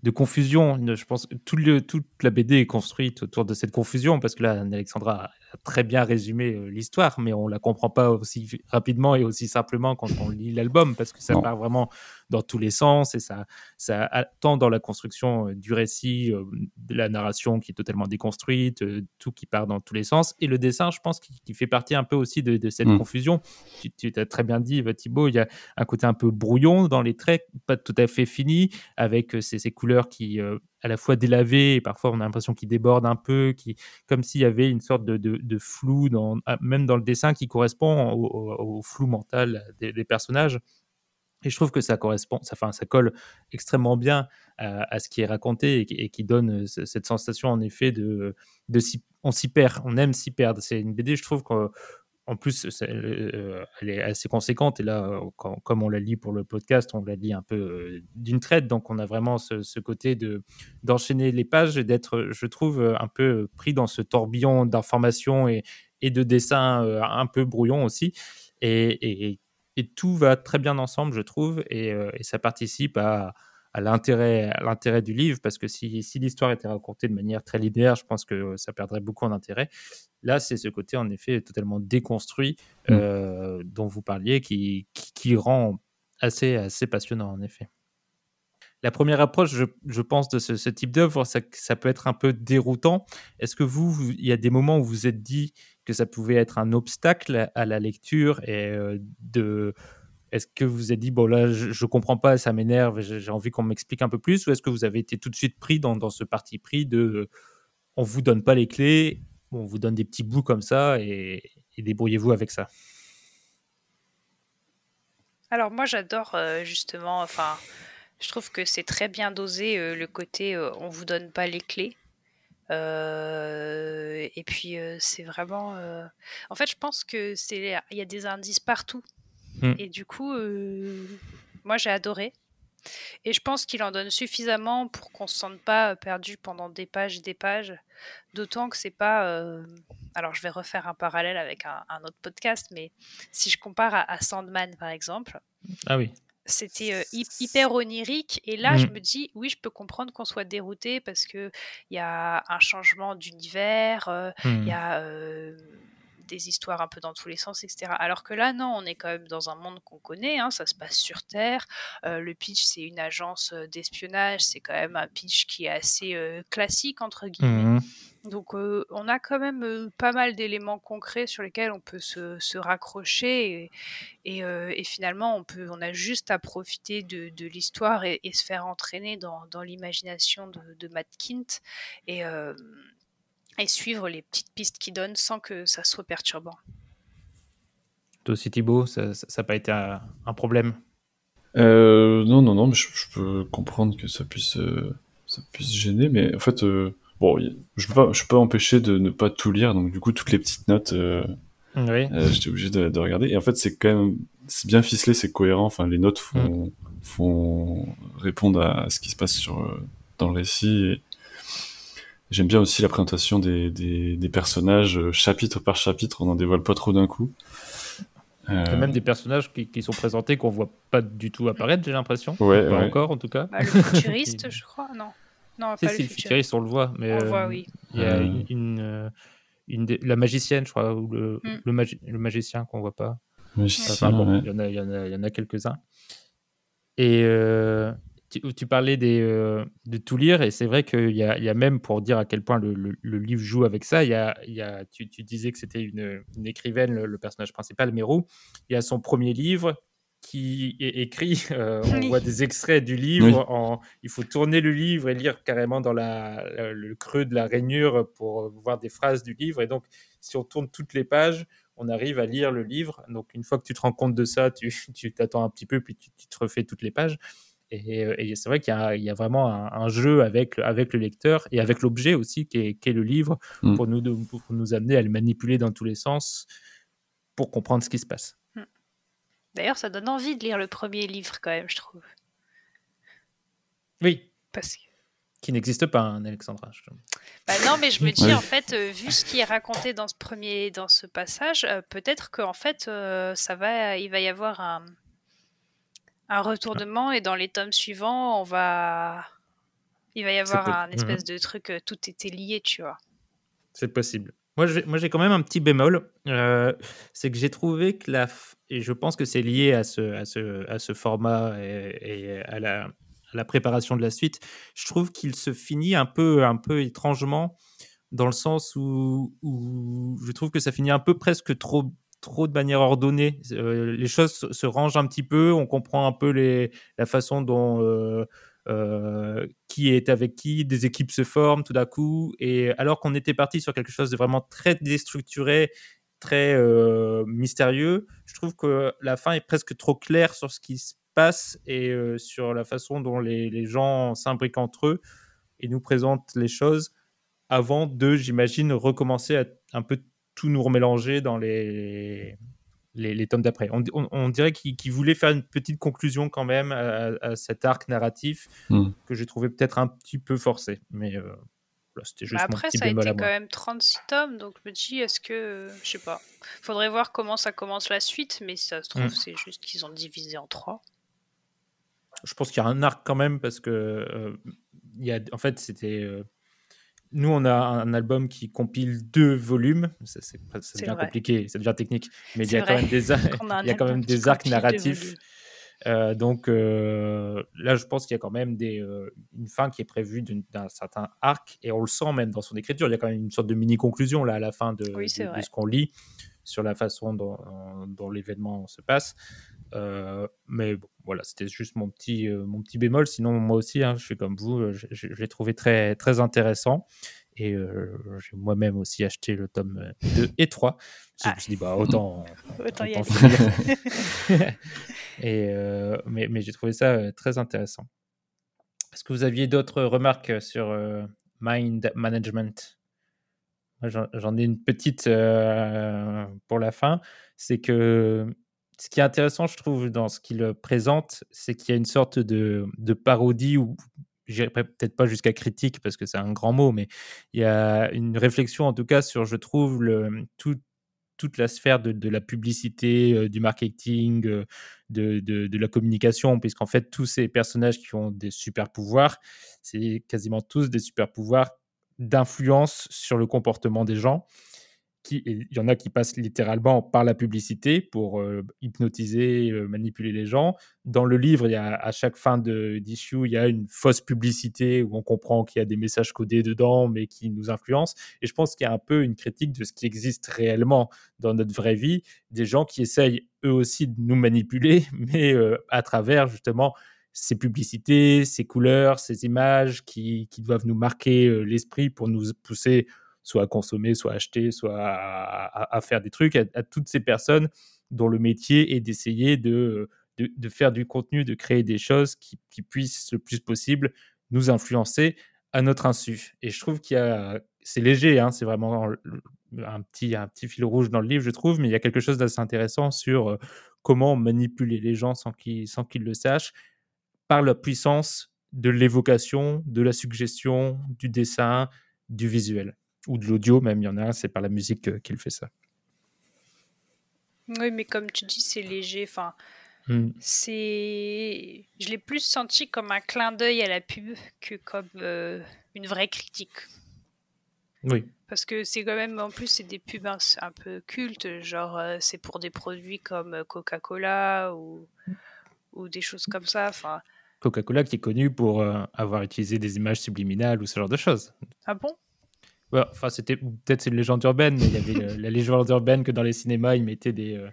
de confusion. Je pense que tout le, toute la BD est construite autour de cette confusion parce que là, Alexandra a très bien résumé euh, l'histoire, mais on la comprend pas aussi rapidement et aussi simplement quand on lit l'album parce que ça Non. part vraiment dans tous les sens et ça, ça tant dans la construction euh, du récit, euh, de la narration qui est totalement déconstruite, euh, tout qui part dans tous les sens et le dessin, je pense, qui, qui fait partie un peu aussi de, de cette Mm. confusion. Tu, tu as très bien dit, Thibaut, il y a un côté un peu brouillon dans les traits, pas tout à fait fini, avec ces, ces couleurs qui, à la fois délavées, et parfois on a l'impression qu'ils débordent un peu, qui, comme s'il y avait une sorte de, de- de flou, dans, ah, même dans le dessin, qui correspond au, au- au flou mental des, des personnages. Et je trouve que ça correspond, ça, enfin, ça colle extrêmement bien à, à ce qui est raconté et, qui- donne euh, ce- cette sensation en effet de, s'y- on s'y perd, on aime s'y perdre. C'est une BD, je trouve qu'en en plus, euh, elle est assez conséquente. Et là, euh, comme on la lit pour le podcast, on la lit un peu euh, d'une traite. Donc, on a vraiment ce, côté de, d'enchaîner les pages et d'être, je trouve, euh, un peu pris dans ce tourbillon d'informations et, de dessins euh, un peu brouillon aussi. Et- et tout va très bien ensemble, je trouve. Et, euh, et ça participe à, à l'intérêt, du livre. Parce que si, si l'histoire était racontée de manière très linéaire, je pense que ça perdrait beaucoup en intérêt. Là, c'est ce côté, en effet, totalement déconstruit Mm. euh, dont vous parliez qui, qui, qui rend assez, assez passionnant, en effet. La première approche, je, je pense, de ce, ce type d'œuvre, ça, ça peut être un peu déroutant. Est-ce que vous, vous- il y a des moments où vous vous êtes dit que ça pouvait être un obstacle à la lecture et euh, de. Est-ce que vous êtes dit, bon là, je, comprends pas, ça m'énerve, j'ai envie qu'on m'explique un peu plus, ou est-ce que vous avez été tout de suite pris dans, dans ce parti pris de, on vous donne pas les clés, on vous donne des petits bouts comme ça et, débrouillez-vous avec ça? Alors moi j'adore euh, justement, enfin je trouve que c'est très bien dosé euh, le côté on vous donne pas les clés. Euh, et puis euh, c'est vraiment, euh, en fait je pense que c'est, il y a des indices partout. Mm. Et du coup, moi j'ai adoré. Et je pense qu'il en donne suffisamment pour qu'on se sente pas perdu pendant des pages et des pages. D'autant que c'est pas. Alors, je vais refaire un parallèle avec un, un autre podcast, mais si je compare à, à Sandman, par exemple, Ah oui. C'était euh, hy- hyper onirique. Et là, je Mm. me dis, oui, je peux comprendre qu'on soit dérouté parce qu'il y a un changement d'univers, euh, il y a euh, des histoires un peu dans tous les sens, etc. Alors que là, non, on est quand même dans un monde qu'on connaît, hein, ça se passe sur Terre. Le pitch, c'est une agence d'espionnage, c'est quand même un pitch qui est assez classique, entre guillemets. Mhm. Donc, euh, on a quand même euh, pas mal d'éléments concrets sur lesquels on peut se, se raccrocher. Et, et, euh, et finalement, on, peut, on a juste à profiter de, de l'histoire et, et se faire entraîner dans, dans l'imagination de, de Matt Kint et, euh, et suivre les petites pistes qu'il donne sans que ça soit perturbant. Toi aussi, Thibaut, ça n'a pas été un, un problème? Euh, non, non, non, mais je, je peux comprendre que ça puisse, euh, ça puisse gêner, mais en fait, euh, bon, je peux pas, je peux pas empêcher de ne pas tout lire, donc du coup, toutes les petites notes, euh, Oui. euh, j'étais obligé de, de regarder. Et en fait, c'est quand même, c'est bien ficelé, c'est cohérent. Enfin, les notes font, font répondre à, ce qui se passe sur, euh, dans le récit. Et, J'aime bien aussi la présentation des, des, des personnages euh, chapitre par chapitre, on n'en dévoile pas trop d'un coup. Il y a Euh, même des personnages qui, qui sont présentés qu'on voit pas du tout apparaître, j'ai l'impression. Ouais, pas ouais. encore, en tout cas. Bah, le futuriste, je crois. Non. Non, Si, pas si, le le futuriste. futuriste, on le voit. Mais, On le voit, euh, oui. Il y a Euh. une, une, euh, des- la magicienne, je crois, ou le, Mm. le, magi- le magicien qu'on voit pas. magicien, Enfin, bon, ouais. il y en a, il y en a, il y en a quelques-uns. Et euh, tu, tu parlais des, euh, de tout lire, et c'est vrai qu'il y a, il y a même, pour dire à quel point le, le- le livre joue avec ça, il y a, il y a, tu, tu disais que c'était une, une écrivaine, le, le personnage principal, Mérou. Il y a son premier livre qui est écrit, euh, on Oui. voit des extraits du livre, Oui. en, il faut tourner le livre et lire carrément dans la, le creux de la rainure pour voir des phrases du livre. Et donc, si on tourne toutes les pages, on arrive à lire le livre. Donc, une fois que tu te rends compte de ça, tu t'attends un petit peu, puis tu, tu te refais toutes les pages. Et, euh, et c'est vrai qu'il y, a- il y a vraiment un, un jeu avec, le- avec le lecteur et avec l'objet aussi, qui est, le livre, Mm. pour, nous, de- pour nous amener à le manipuler dans tous les sens pour comprendre ce qui se passe. D'ailleurs, ça donne envie de lire le premier livre, quand même, je trouve. Oui, Parce que... qui n'existe pas, hein, Alexandra. Je- Bah non, mais je me dis, Oui. en fait, euh, vu ce qui est raconté dans ce premier, dans ce passage, euh, peut-être qu'en fait, euh, ça va, il va y avoir un, un retournement et dans les tomes suivants, on va, il va y avoir un espèce de truc, euh, tout était lié, tu vois. C'est possible. Moi, j'ai, quand même un petit bémol. euh, c'est que j'ai trouvé que la. Et je pense que c'est lié à ce, à ce, à ce format et, à, la, préparation de la suite. Je trouve qu'il se finit un peu, un peu étrangement, dans le sens où, où je trouve que ça finit un peu presque trop trop de manière ordonnée. Euh, les choses se, rangent un petit peu, on comprend un peu les, la façon dont euh, qui est avec qui, des équipes se forment tout d'un coup. Et alors qu'on était parti sur quelque chose de vraiment très déstructuré, très euh, mystérieux, je trouve que la fin est presque trop claire sur ce qui se passe et euh, sur la façon dont les gens s'imbriquent entre eux et nous présentent les choses avant de, j'imagine, recommencer à un peu tout nous remélanger dans les, les, les tomes d'après. On, on- on dirait qu'il qu'il voulait faire une petite conclusion quand même à, à cet arc narratif Hmm. que j'ai trouvé peut-être un petit peu forcé. Mais euh, voilà, c'était juste Bah mon après, petit ça a été quand moi. même 36 tomes, donc je me dis, est-ce que, euh, je sais pas, faudrait voir comment ça commence la suite, mais ça se trouve, Mm. c'est juste qu'ils ont divisé en trois. Je pense qu'il y a un arc quand même parce que euh, il y a, en fait, c'était. Nous, on a un album qui compile deux volumes. Ça, c'est- ça devient compliqué, ça devient technique. Mais il y a quand même des, ar- qu'on a un il y a quand album même qui des arcs narratifs. Euh, donc euh, là, je pense qu'il y a quand même des, euh, une fin qui est prévue d'un certain arc, et on le sent même dans son écriture. Il y a quand même une sorte de mini-conclusion là à la fin de, Oui, c'est de- de vrai. ce qu'on lit sur la façon dont, dont l'événement se passe. Euh, mais bon, voilà, c'était juste mon petit, euh, mon petit bémol. Sinon, moi aussi, hein, je suis comme vous, euh, je l'ai trouvé très, très intéressant. Et euh, j'ai moi-même aussi acheté le tome euh, 2 et 3. Je Ah. me suis dit, bah, autant, Autant y aller. et, euh, mais mais j'ai trouvé ça très intéressant. Est-ce que vous aviez d'autres remarques sur euh, Mind Management? J'en ai une petite pour la fin. C'est que ce qui est intéressant, je trouve, dans ce qu'il présente, c'est qu'il y a une sorte de, de parodie, ou peut-être pas jusqu'à critique parce que c'est un grand mot, mais il y a une réflexion en tout cas sur, je trouve, toute la sphère de, de la publicité, euh, du marketing, euh, de, de, de la communication, puisqu'en fait, tous ces personnages qui ont des super pouvoirs, c'est quasiment tous des super pouvoirs d'influence sur le comportement des gens. Il y en a qui passent littéralement par la publicité pour euh, hypnotiser, euh, manipuler les gens. Dans le livre, il y a, à chaque fin d'issue, il y a une fausse publicité où on comprend qu'il y a des messages codés dedans, mais qui nous influencent. Et je pense qu'il y a un peu une critique de ce qui existe réellement dans notre vraie vie, des gens qui essayent eux aussi de nous manipuler, mais euh, à travers justement ces publicités, ces couleurs, ces images qui, doivent nous marquer l'esprit pour nous pousser soit à consommer, soit à acheter, soit à, faire des trucs, à, toutes ces personnes dont le métier est d'essayer de, de, faire du contenu, de créer des choses qui, qui puissent le plus possible nous influencer à notre insu. Et je trouve qu'il y a, c'est léger, hein, c'est vraiment un petit, un petit fil rouge dans le livre, je trouve, mais il y a quelque chose d'assez intéressant sur euh, comment manipuler les gens sans qu'ils, sans qu'ils le sachent par la puissance de l'évocation, de la suggestion, du dessin, du visuel ou de l'audio même. Il y en a c'est par la musique euh, qu'il fait ça. Oui, mais comme tu dis, c'est léger. Enfin, Hmm. c'est, je l'ai plus senti comme un clin d'œil à la pub que comme euh, une vraie critique. Oui, Parce que c'est quand même, en plus, c'est des pubs un, un peu cultes, genre euh, c'est pour des produits comme Coca-Cola ou, ou des choses comme ça. Enfin, Coca-Cola qui est connu pour euh, avoir utilisé des images subliminales ou ce genre de choses. ah bon? Enfin, c'était peut-être c'est une légende urbaine, mais il y avait euh, la légende urbaine que dans les cinémas, ils mettaient des, euh,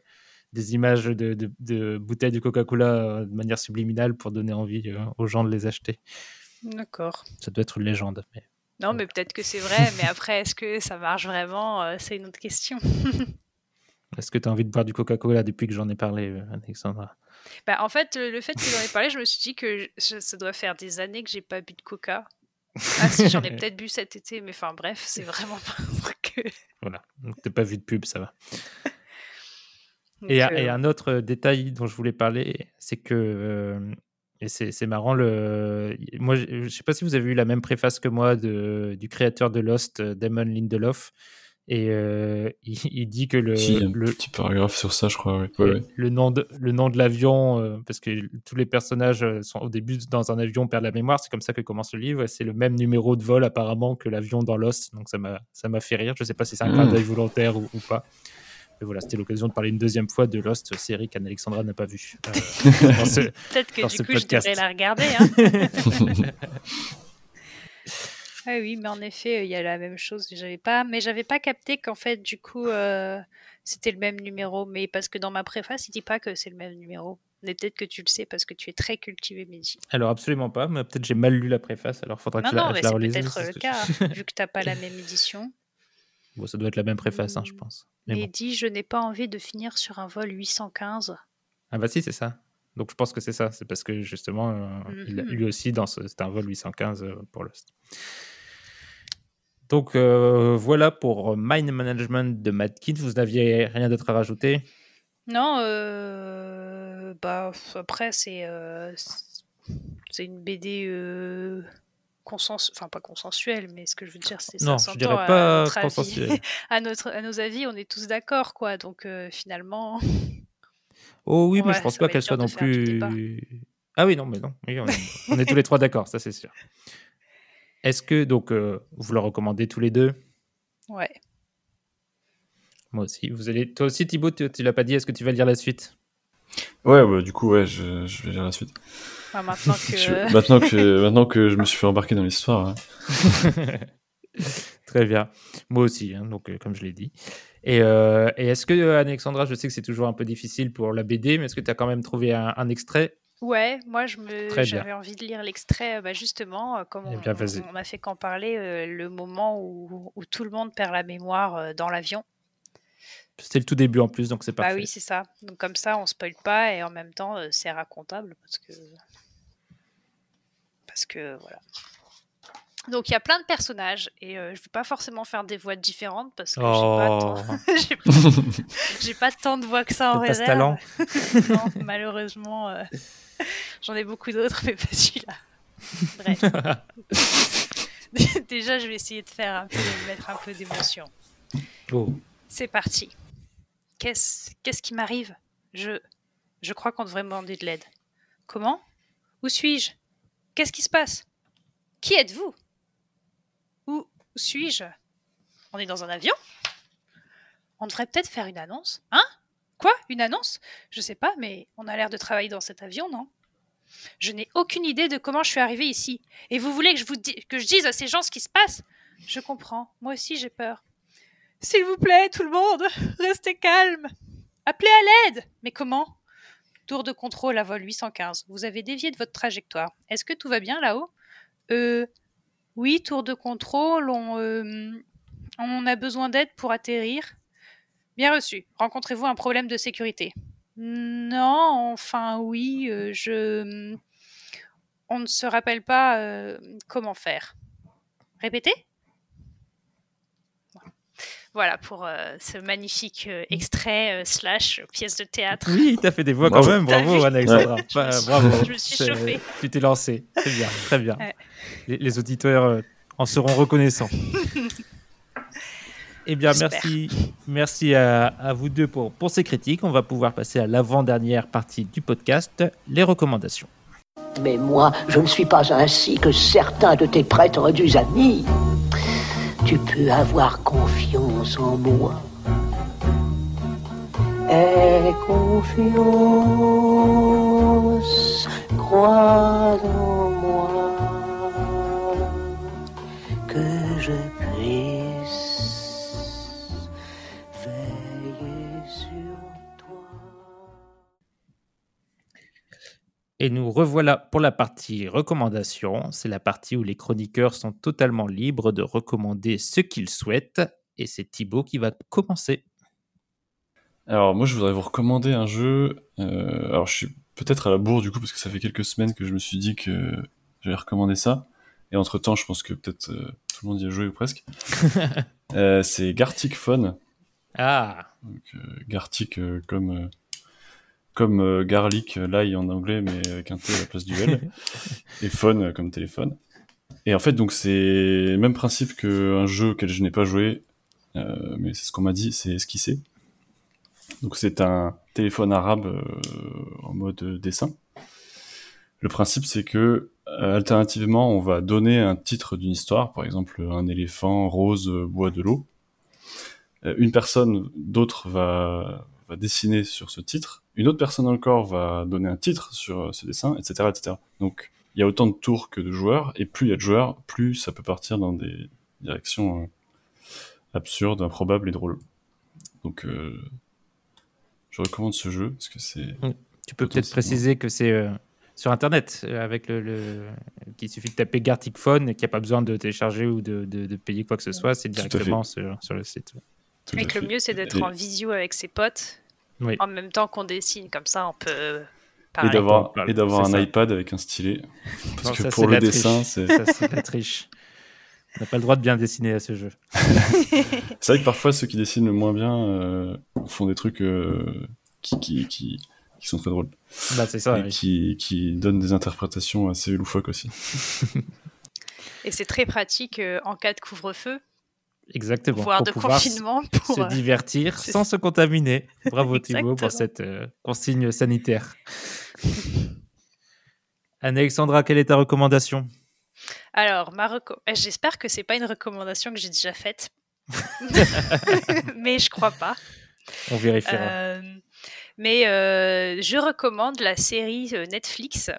des images de, de- de bouteilles de Coca-Cola euh, de manière subliminale pour donner envie aux gens de les acheter. D'accord. Ça doit être une légende. Mais... Non, mais peut-être que c'est vrai, mais après, est-ce que ça marche vraiment C'est une autre question. Est-ce que tu as envie de boire du Coca-Cola depuis que j'en ai parlé, Alexandra? Bah, en fait, le, le fait que j'en ai parlé, je me suis dit que je- ça doit faire des années que j'ai pas bu de coca. Ah si, j'en ai peut-être bu cet été, mais enfin bref, c'est vraiment pas un truc que... Voilà, donc t'as pas vu de pub, ça va. Et, euh, et un autre euh, détail dont je voulais parler, c'est que, euh, et c'est marrant, le, moi je sais pas si vous avez eu la même préface que moi de, du créateur de Lost, euh, Damon Lindelof, et euh, il, il dit que le, si, il y a un le, petit paragraphe sur ça, je crois. ouais. Ouais, ouais. le nom de, le nom de l'avion, euh, parce que tous les personnages euh, sont au début dans un avion, perdent la mémoire, c'est comme ça que commence le livre, c'est le même numéro de vol apparemment que l'avion dans Lost, donc ça m'a ça m'a fait rire, je sais pas si c'est un clin Mm. d'œil volontaire ou, ou pas. Mais voilà, c'était l'occasion de parler une deuxième fois de Lost, série qu'Anne-Alexandra n'a pas vue. Euh, Peut-être que du coup, je podcast. devrais la regarder. Hein. ah oui, mais en effet, il y a la même chose. J'avais pas, mais j'avais pas capté qu'en fait, du coup, euh, c'était le même numéro. Mais parce que dans ma préface, il dit pas que c'est le même numéro. Mais peut-être que tu le sais parce que tu es très cultivé, Mehdi. Alors absolument pas, mais peut-être j'ai mal lu la préface, alors faudra que Non, je la, mais la c'est relise. peut-être c'est le cas, vu que t'as pas la même édition. Bon, ça doit être la même préface, hein, je pense. Mais bon. Mehdi, je n'ai pas envie de finir sur un vol 815. Ah bah si, c'est ça. Donc je pense que c'est ça. C'est parce que justement, euh, lui aussi, dans ce- c'était un vol 815 euh, pour Lost. Donc euh, voilà pour Mind Management de Matt Kidd. Vous n'aviez rien d'autre à rajouter? Non, euh, bah après c'est euh, une BD euh, consens- enfin pas consensuelle, mais ce que je veux dire c'est ça Non, je dirais à pas notre avis. consensuel. à notre à nos avis, on est tous d'accord quoi. Donc euh, finalement, Oh oui, mais je pense ça pas qu'elle soit non plus. Ah oui, non, mais non. Oui, on, est, on est tous les trois d'accord, ça c'est sûr. Est-ce que donc euh, vous le recommandez tous les deux? Ouais. Moi aussi. Vous allez. Toi aussi, Thibaut, tu, tu l'as pas dit. Est-ce que tu vas lire la suite? Ouais, ouais, du coup, ouais, je, je vais lire la suite. Enfin, maintenant que Je- maintenant, que, maintenant que je me suis fait embarquer dans l'histoire, hein. Très bien. Moi aussi, hein, donc euh, comme je l'ai dit. Et, euh, et est-ce que, euh, Alexandra, je sais que c'est toujours un peu difficile pour la BD, mais est-ce que tu as quand même trouvé un, un extrait? Ouais, moi je me j'avais envie de lire l'extrait, euh, bah, justement, euh, comme Eh on, bien, on a fait qu'en parler, euh, le moment où, où tout le monde perd la mémoire euh, dans l'avion. C'était le tout début en plus, donc c'est Bah parfait. oui, c'est ça. Donc comme ça, on spoil pas et en même temps, euh, c'est racontable parce que parce que voilà. Donc il y a plein de personnages et euh, je vais pas forcément faire des voix différentes parce que Oh, j'ai pas, tant- pas- pas tant de voix que ça en T'as pas ce réserve. talent. non, malheureusement, euh, j'en ai beaucoup d'autres, mais pas celui-là. Bref. Déjà, je vais essayer de faire un peu, de mettre un peu d'émotion. Oh. C'est parti. Qu'est-ce qu'est-ce qui m'arrive? Je je crois qu'on devrait me demander de l'aide. Comment? Où suis-je? Qu'est-ce qui se passe? Qui êtes-vous? Où suis-je? On est dans un avion? On devrait peut-être faire une annonce. Hein? Quoi Une annonce Je sais pas, mais on a l'air de travailler dans cet avion, non? Je n'ai aucune idée de comment je suis arrivée ici. Et vous voulez que je vous di- que je dise à ces gens ce qui se passe? Je comprends. Moi aussi, j'ai peur. S'il vous plaît, tout le monde, restez calme. Appelez à l'aide. Mais comment? Tour de contrôle à vol 815. Vous avez dévié de votre trajectoire. Est-ce que tout va bien là-haut? Euh. Oui, tour de contrôle. On, euh, on a besoin d'aide pour atterrir. Bien reçu. Rencontrez-vous un problème de sécurité? Non, enfin oui, euh, je. On ne se rappelle pas euh, comment faire. Répétez? Voilà pour euh, ce magnifique euh, extrait euh, slash pièce de théâtre. Oui, t'as fait des voix Bravo. quand même. Bravo, Alexandra. Je me Bah, suis- bravo. je me suis C'est- chauffée. Tu t'es lancé. Très bien, très bien. Ouais. Les, les auditeurs euh, en seront reconnaissants. Eh bien, merci, merci à, à vous deux pour, pour ces critiques. On va pouvoir passer à l'avant-dernière partie du podcast, les recommandations. Mais moi, je ne suis pas ainsi que certains de tes prêtres amis. Tu peux avoir confiance en moi. Aie confiance, crois en moi, Et nous revoilà pour la partie recommandation. C'est la partie où les chroniqueurs sont totalement libres de recommander ce qu'ils souhaitent. Et c'est Thibaut qui va commencer. Alors moi je voudrais vous recommander un jeu. euh, alors je suis peut-être à la bourre du coup parce que ça fait quelques semaines que je me suis dit que j'allais recommander ça. Et entre temps je pense que peut-être euh, tout le monde y a joué ou presque. Euh, c'est Gartic Phone. Ah, Donc, Gartic comme comme euh, garlic, euh, l'ail en anglais mais avec un T à la place du L. et phone euh, comme téléphone. Et en fait donc c'est le même principe qu'un jeu auquel je n'ai pas joué, euh, mais c'est ce qu'on m'a dit, c'est esquissé. Donc c'est un téléphone arabe euh, en mode dessin. Le principe c'est que alternativement on va donner un titre d'une histoire, par exemple un éléphant rose boit de l'eau. Une personne d'autre va, va dessiner sur ce titre, une autre personne encore va donner un titre sur euh, ce dessin, etc., etc. Donc il y a autant de tours que de joueurs, et plus il y a de joueurs, plus ça peut partir dans des directions euh, absurdes, improbables et drôles. Donc euh, je recommande ce jeu parce que c'est tu peux peut-être préciser que c'est euh, sur Internet, avec le, le- qu'il suffit de taper Gartic Phone et qu'il n'y a pas besoin de télécharger ou de, de- de payer quoi que ce soit. C'est directement sur, sur le site. Et que le fait- mieux, c'est d'être et- en visio avec ses potes Oui. en même temps qu'on dessine. Comme ça, on peut. et Pareil. d'avoir Voilà, et d'avoir un ça. iPad avec un stylet parce Non, que ça, pour le dessin c'est Ça, c'est la triche. On n'a pas le droit de bien dessiner à ce jeu. c'est vrai que parfois ceux qui dessinent le moins bien euh, font des trucs euh, qui, qui, qui, qui sont très drôles Bah, c'est ça. et oui. qui, qui donnent des interprétations assez loufoques aussi Et c'est très pratique euh, en cas de couvre-feu, Exactement. pour de pouvoir confinement. Pour, se euh, divertir sans se contaminer. Bravo Thibaut pour cette euh, consigne sanitaire. Anne-Alexandra, quelle est ta recommandation? Alors, reco- eh, j'espère que c'est pas une recommandation que j'ai déjà faite. mais je crois pas. On vérifiera. Euh, mais je recommande la série Netflix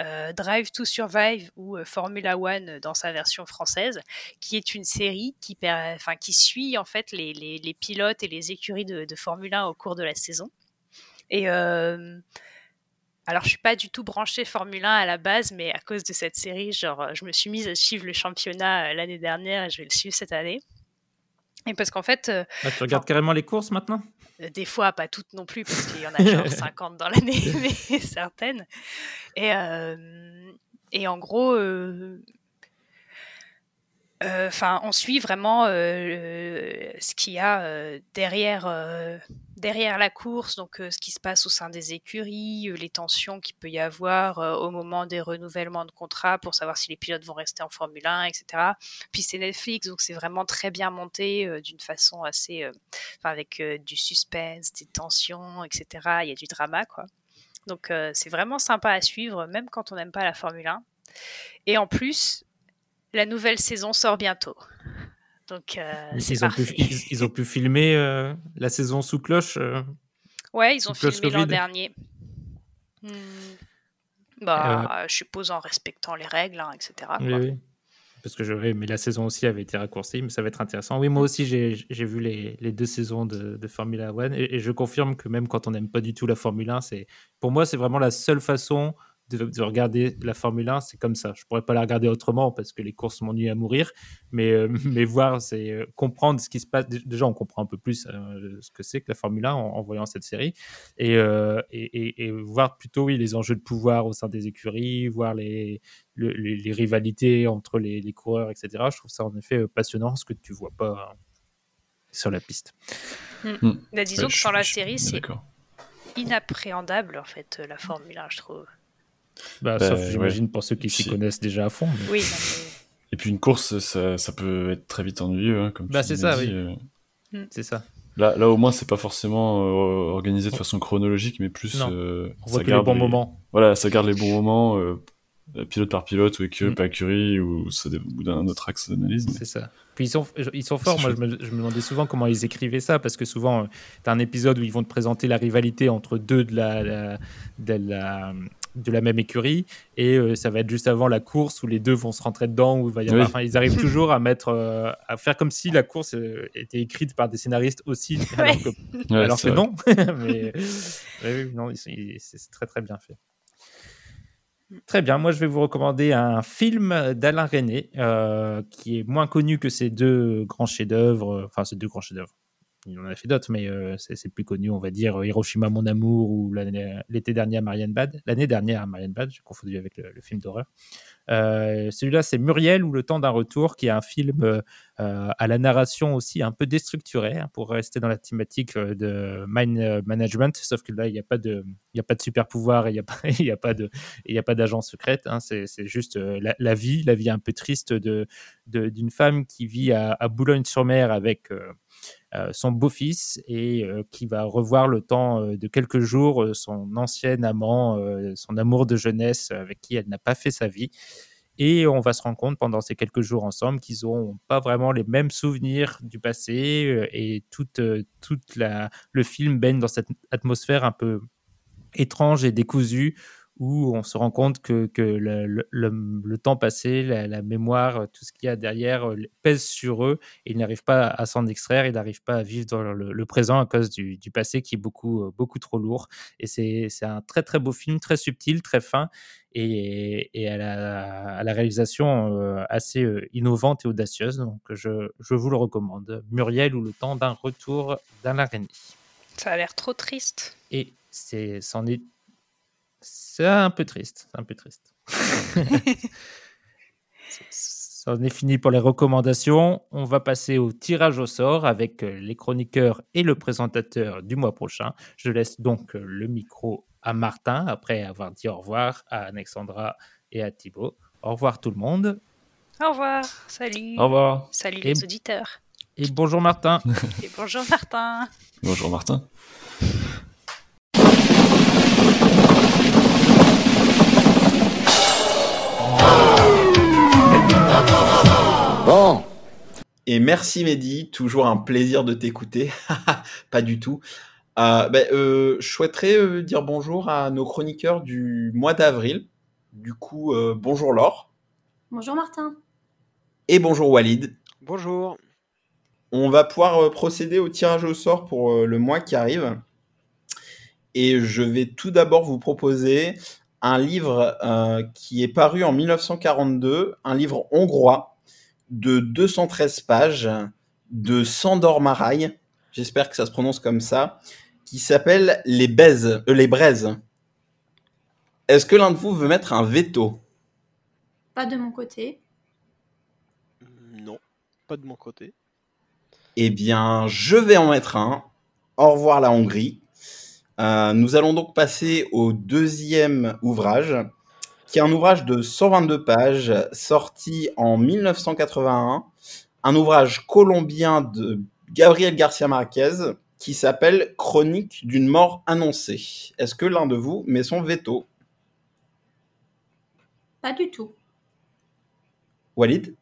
euh, Drive to Survive ou euh, Formula One dans sa version française, qui est une série qui, per- enfin, qui suit en fait les, les- les pilotes et les écuries de, de Formule 1 au cours de la saison. Et euh, alors, je suis pas du tout branchée Formule 1 à la base, mais à cause de cette série, genre, je me suis mise à suivre le championnat euh, l'année dernière et je vais le suivre cette année. Et parce qu'en fait, euh, Ah, tu regardes carrément les courses maintenant? euh, Des fois, pas toutes non plus, parce qu'il y en a genre 50 dans l'année, mais certaines. Et, euh, et en gros, euh, enfin, on suit vraiment euh, ce qu'il y a euh, derrière, euh, derrière la course, donc euh, ce qui se passe au sein des écuries, euh, les tensions qu'il peut y avoir euh, au moment des renouvellements de contrats pour savoir si les pilotes vont rester en Formule 1, etc. Puis c'est Netflix, donc c'est vraiment très bien monté euh, d'une façon assez, euh, avec euh, du suspense, des tensions, etc. Il y a du drama, quoi. Donc euh, c'est vraiment sympa à suivre, même quand on n'aime pas la Formule 1. Et en plus, la nouvelle saison sort bientôt. Donc euh, ils ont, pu, parfait. ils, ils ont pu filmer euh, la saison sous cloche euh, Ouais, ils ont filmé l'an dernier. Hmm. Bah, je suppose en respectant les règles, hein, etc. quoi. Oui, oui. Parce que je, mais la saison aussi avait été raccourcie, mais ça va être intéressant. Oui, moi aussi, j'ai vu les, les deux saisons de, de Formula One et, et je confirme que même quand on n'aime pas du tout la Formule 1, c'est pour moi, c'est vraiment la seule façon de, de regarder la Formule 1. C'est comme ça. Je pourrais pas la regarder autrement parce que les courses m'ennuient à mourir, mais, euh, mais voir, c'est euh, comprendre ce qui se passe. Dé- Déjà, on comprend un peu plus euh, ce que c'est que la Formule 1 en, en voyant cette série et, euh, et, et- et voir plutôt oui, les enjeux de pouvoir au sein des écuries, voir les, le- les, les rivalités entre les, les coureurs, etc. Je trouve ça en effet passionnant, ce que tu vois pas euh, sur la piste. Bah, disons Ouais, que sans la série, c'est inappréhendable en fait la Formule 1, je trouve. Bah, Bah, sauf, j'imagine, pour ceux qui s'y connaissent déjà à fond. mais- Oui, non, mais- Et puis une course, ça, ça peut être très vite ennuyeux, hein, comme Bah, c'est ça, dit, oui. euh. C'est ça. Là, là, au moins, c'est pas forcément euh, organisé de façon chronologique, mais plus. Non. euh, On ça voit que les garde bons moments. Voilà, ça garde les bons moments, euh, pilote par pilote, ou écurie Mm. par écurie, ou, ça ou d'un autre axe d'analyse. mais- C'est ça. Puis ils sont, ils sont forts. C'est Moi, je me, je me demandais souvent comment ils écrivaient ça, parce que souvent, tu as un épisode où ils vont te présenter la rivalité entre deux de la, la- de la, de la même écurie, et euh, ça va être juste avant la course où les deux vont se rentrer dedans. Où il va y avoir, Oui. enfin, ils arrivent toujours à mettre, euh, à faire comme si la course euh, était écrite par des scénaristes aussi, alors que Ouais, alors c'est que vrai. non. Mais non, c'est très très bien fait. Très bien, moi je vais vous recommander un film d'Alain René euh, qui est moins connu que ces deux grands chefs-d'œuvre, enfin ces deux grands chefs-d'œuvre. Il en a fait d'autres, mais euh, c'est plus connu, on va dire Hiroshima mon amour ou l'été dernier à Marianne Bad. L'année dernière à Marianne Bad, j'ai confondu avec le, film d'horreur. Euh, Celui-là, c'est Muriel ou Le temps d'un retour, qui est un film euh, euh, à la narration aussi un peu déstructuré, hein, pour rester dans la thématique euh, de mind euh, management, sauf que là, il n'y a pas de, super pouvoir il n'y a pas, il secrète. hein, c'est juste euh, la, vie, la vie un peu triste de d'une femme qui vit à, Boulogne-sur-Mer avec euh, euh, son beau-fils et euh, qui va revoir le temps euh, de quelques jours euh, son ancien amant, euh, son amour de jeunesse euh, avec qui elle n'a pas fait sa vie. Et on va se rendre compte pendant ces quelques jours ensemble qu'ils n'ont pas vraiment les mêmes souvenirs du passé euh, et toute, euh, toute le film baigne dans cette atmosphère un peu étrange et décousue où on se rend compte que, que le, le- le- le temps passé, la, la mémoire, tout ce qu'il y a derrière euh, pèse sur eux et ils n'arrivent pas à s'en extraire, ils n'arrivent pas à vivre dans le, présent à cause du, du passé qui est beaucoup, euh, beaucoup trop lourd. Et c'est un très très beau film, très subtil, très fin et, et à, la, à la réalisation euh, assez euh, innovante et audacieuse. Donc je, je vous le recommande. Muriel ou le temps d'un retour d'Alain René. Ça a l'air trop triste. Et c'est c'en est c'est un peu triste, c'est un peu triste. Ça en est fini pour les recommandations. On va passer au tirage au sort avec euh, les chroniqueurs et le présentateur du mois prochain. Je laisse donc euh, le micro à Martin après avoir dit au revoir à Alexandra et à Thibaut. Au revoir tout le monde Au revoir. Salut. Au revoir. Salut Et- les auditeurs. et bonjour Martin. Et bonjour Martin. Bonjour Martin. Bon, Et merci Mehdi, toujours un plaisir de t'écouter. Pas du tout. Euh, ben, euh, je souhaiterais euh, dire bonjour à nos chroniqueurs du mois d'avril. Du coup, euh, bonjour Laure Bonjour Martin. et bonjour Walid. Bonjour. On va pouvoir euh, procéder au tirage au sort pour euh, le mois qui arrive. Et je vais tout d'abord vous proposer un livre euh, qui est paru en 1942, un livre hongrois de 213 pages de Sandor Maraï, j'espère que ça se prononce comme ça, qui s'appelle Les Baises, euh, les Braises. Est-ce que l'un de vous veut mettre un veto? Pas de mon côté. Non, pas de mon côté. Eh bien, je vais en mettre un. Au revoir la Hongrie. Euh, nous allons donc passer au deuxième ouvrage, qui est un ouvrage de 122 pages, sorti en 1981, un ouvrage colombien de Gabriel Garcia Marquez, qui s'appelle Chronique d'une mort annoncée. Est-ce que l'un de vous met son veto? Pas du tout. Walid?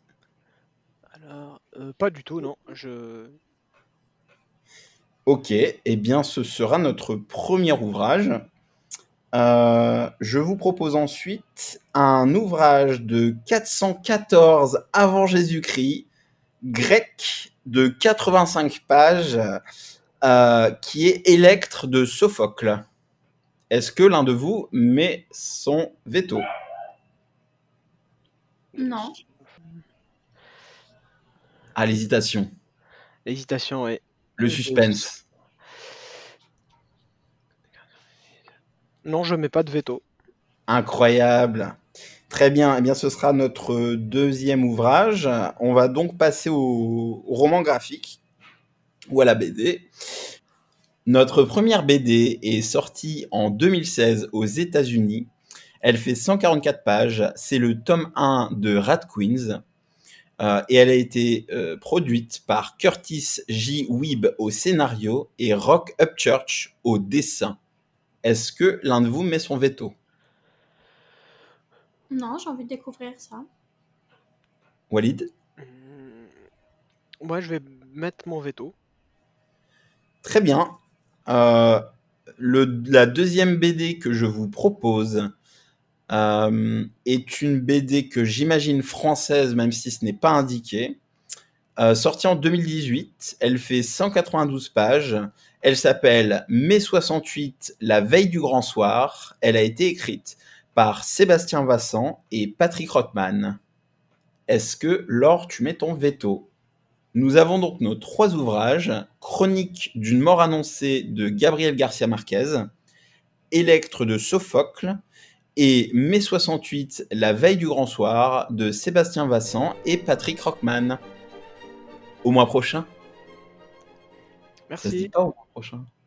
Alors, euh, pas du tout, non. Je. Ok, eh bien ce sera notre premier ouvrage. Euh, je vous propose ensuite un ouvrage de 414 avant Jésus-Christ, grec, de 85 pages, euh, qui est Électre de Sophocle. Est-ce que l'un de vous met son veto? Non. À l'hésitation, Hésitation, ouais. le suspense. Non, je mets pas de veto. Incroyable. Très bien. Eh bien, ce sera notre deuxième ouvrage. On va donc passer au, roman graphique ou à la BD. Notre première BD est sortie en 2016 aux États-Unis. Elle fait 144 pages. C'est le tome 1 de Rat Queens. Euh, et elle a été euh, produite par Curtis J. Weeb au scénario et Rock Upchurch au dessin. Est-ce que l'un de vous met son veto? Non, j'ai envie de découvrir ça. Walid? Moi, je vais mettre mon veto. Très bien. Euh, le, la deuxième BD que je vous propose euh, est une BD que j'imagine française, même si ce n'est pas indiqué. Euh, sortie en 2018, elle fait 192 pages. Elle s'appelle Mai 68, la veille du grand soir. Elle a été écrite par Sébastien Vassan et Patrick Rothman. Est-ce que, Laure, tu mets ton veto? Nous avons donc nos trois ouvrages Chronique d'une mort annoncée de Gabriel Garcia Marquez, Électre de Sophocle et Mai 68, la veille du grand soir de Sébastien Vassan et Patrick Rockman. Au mois prochain Ça se dit Merci. Prochain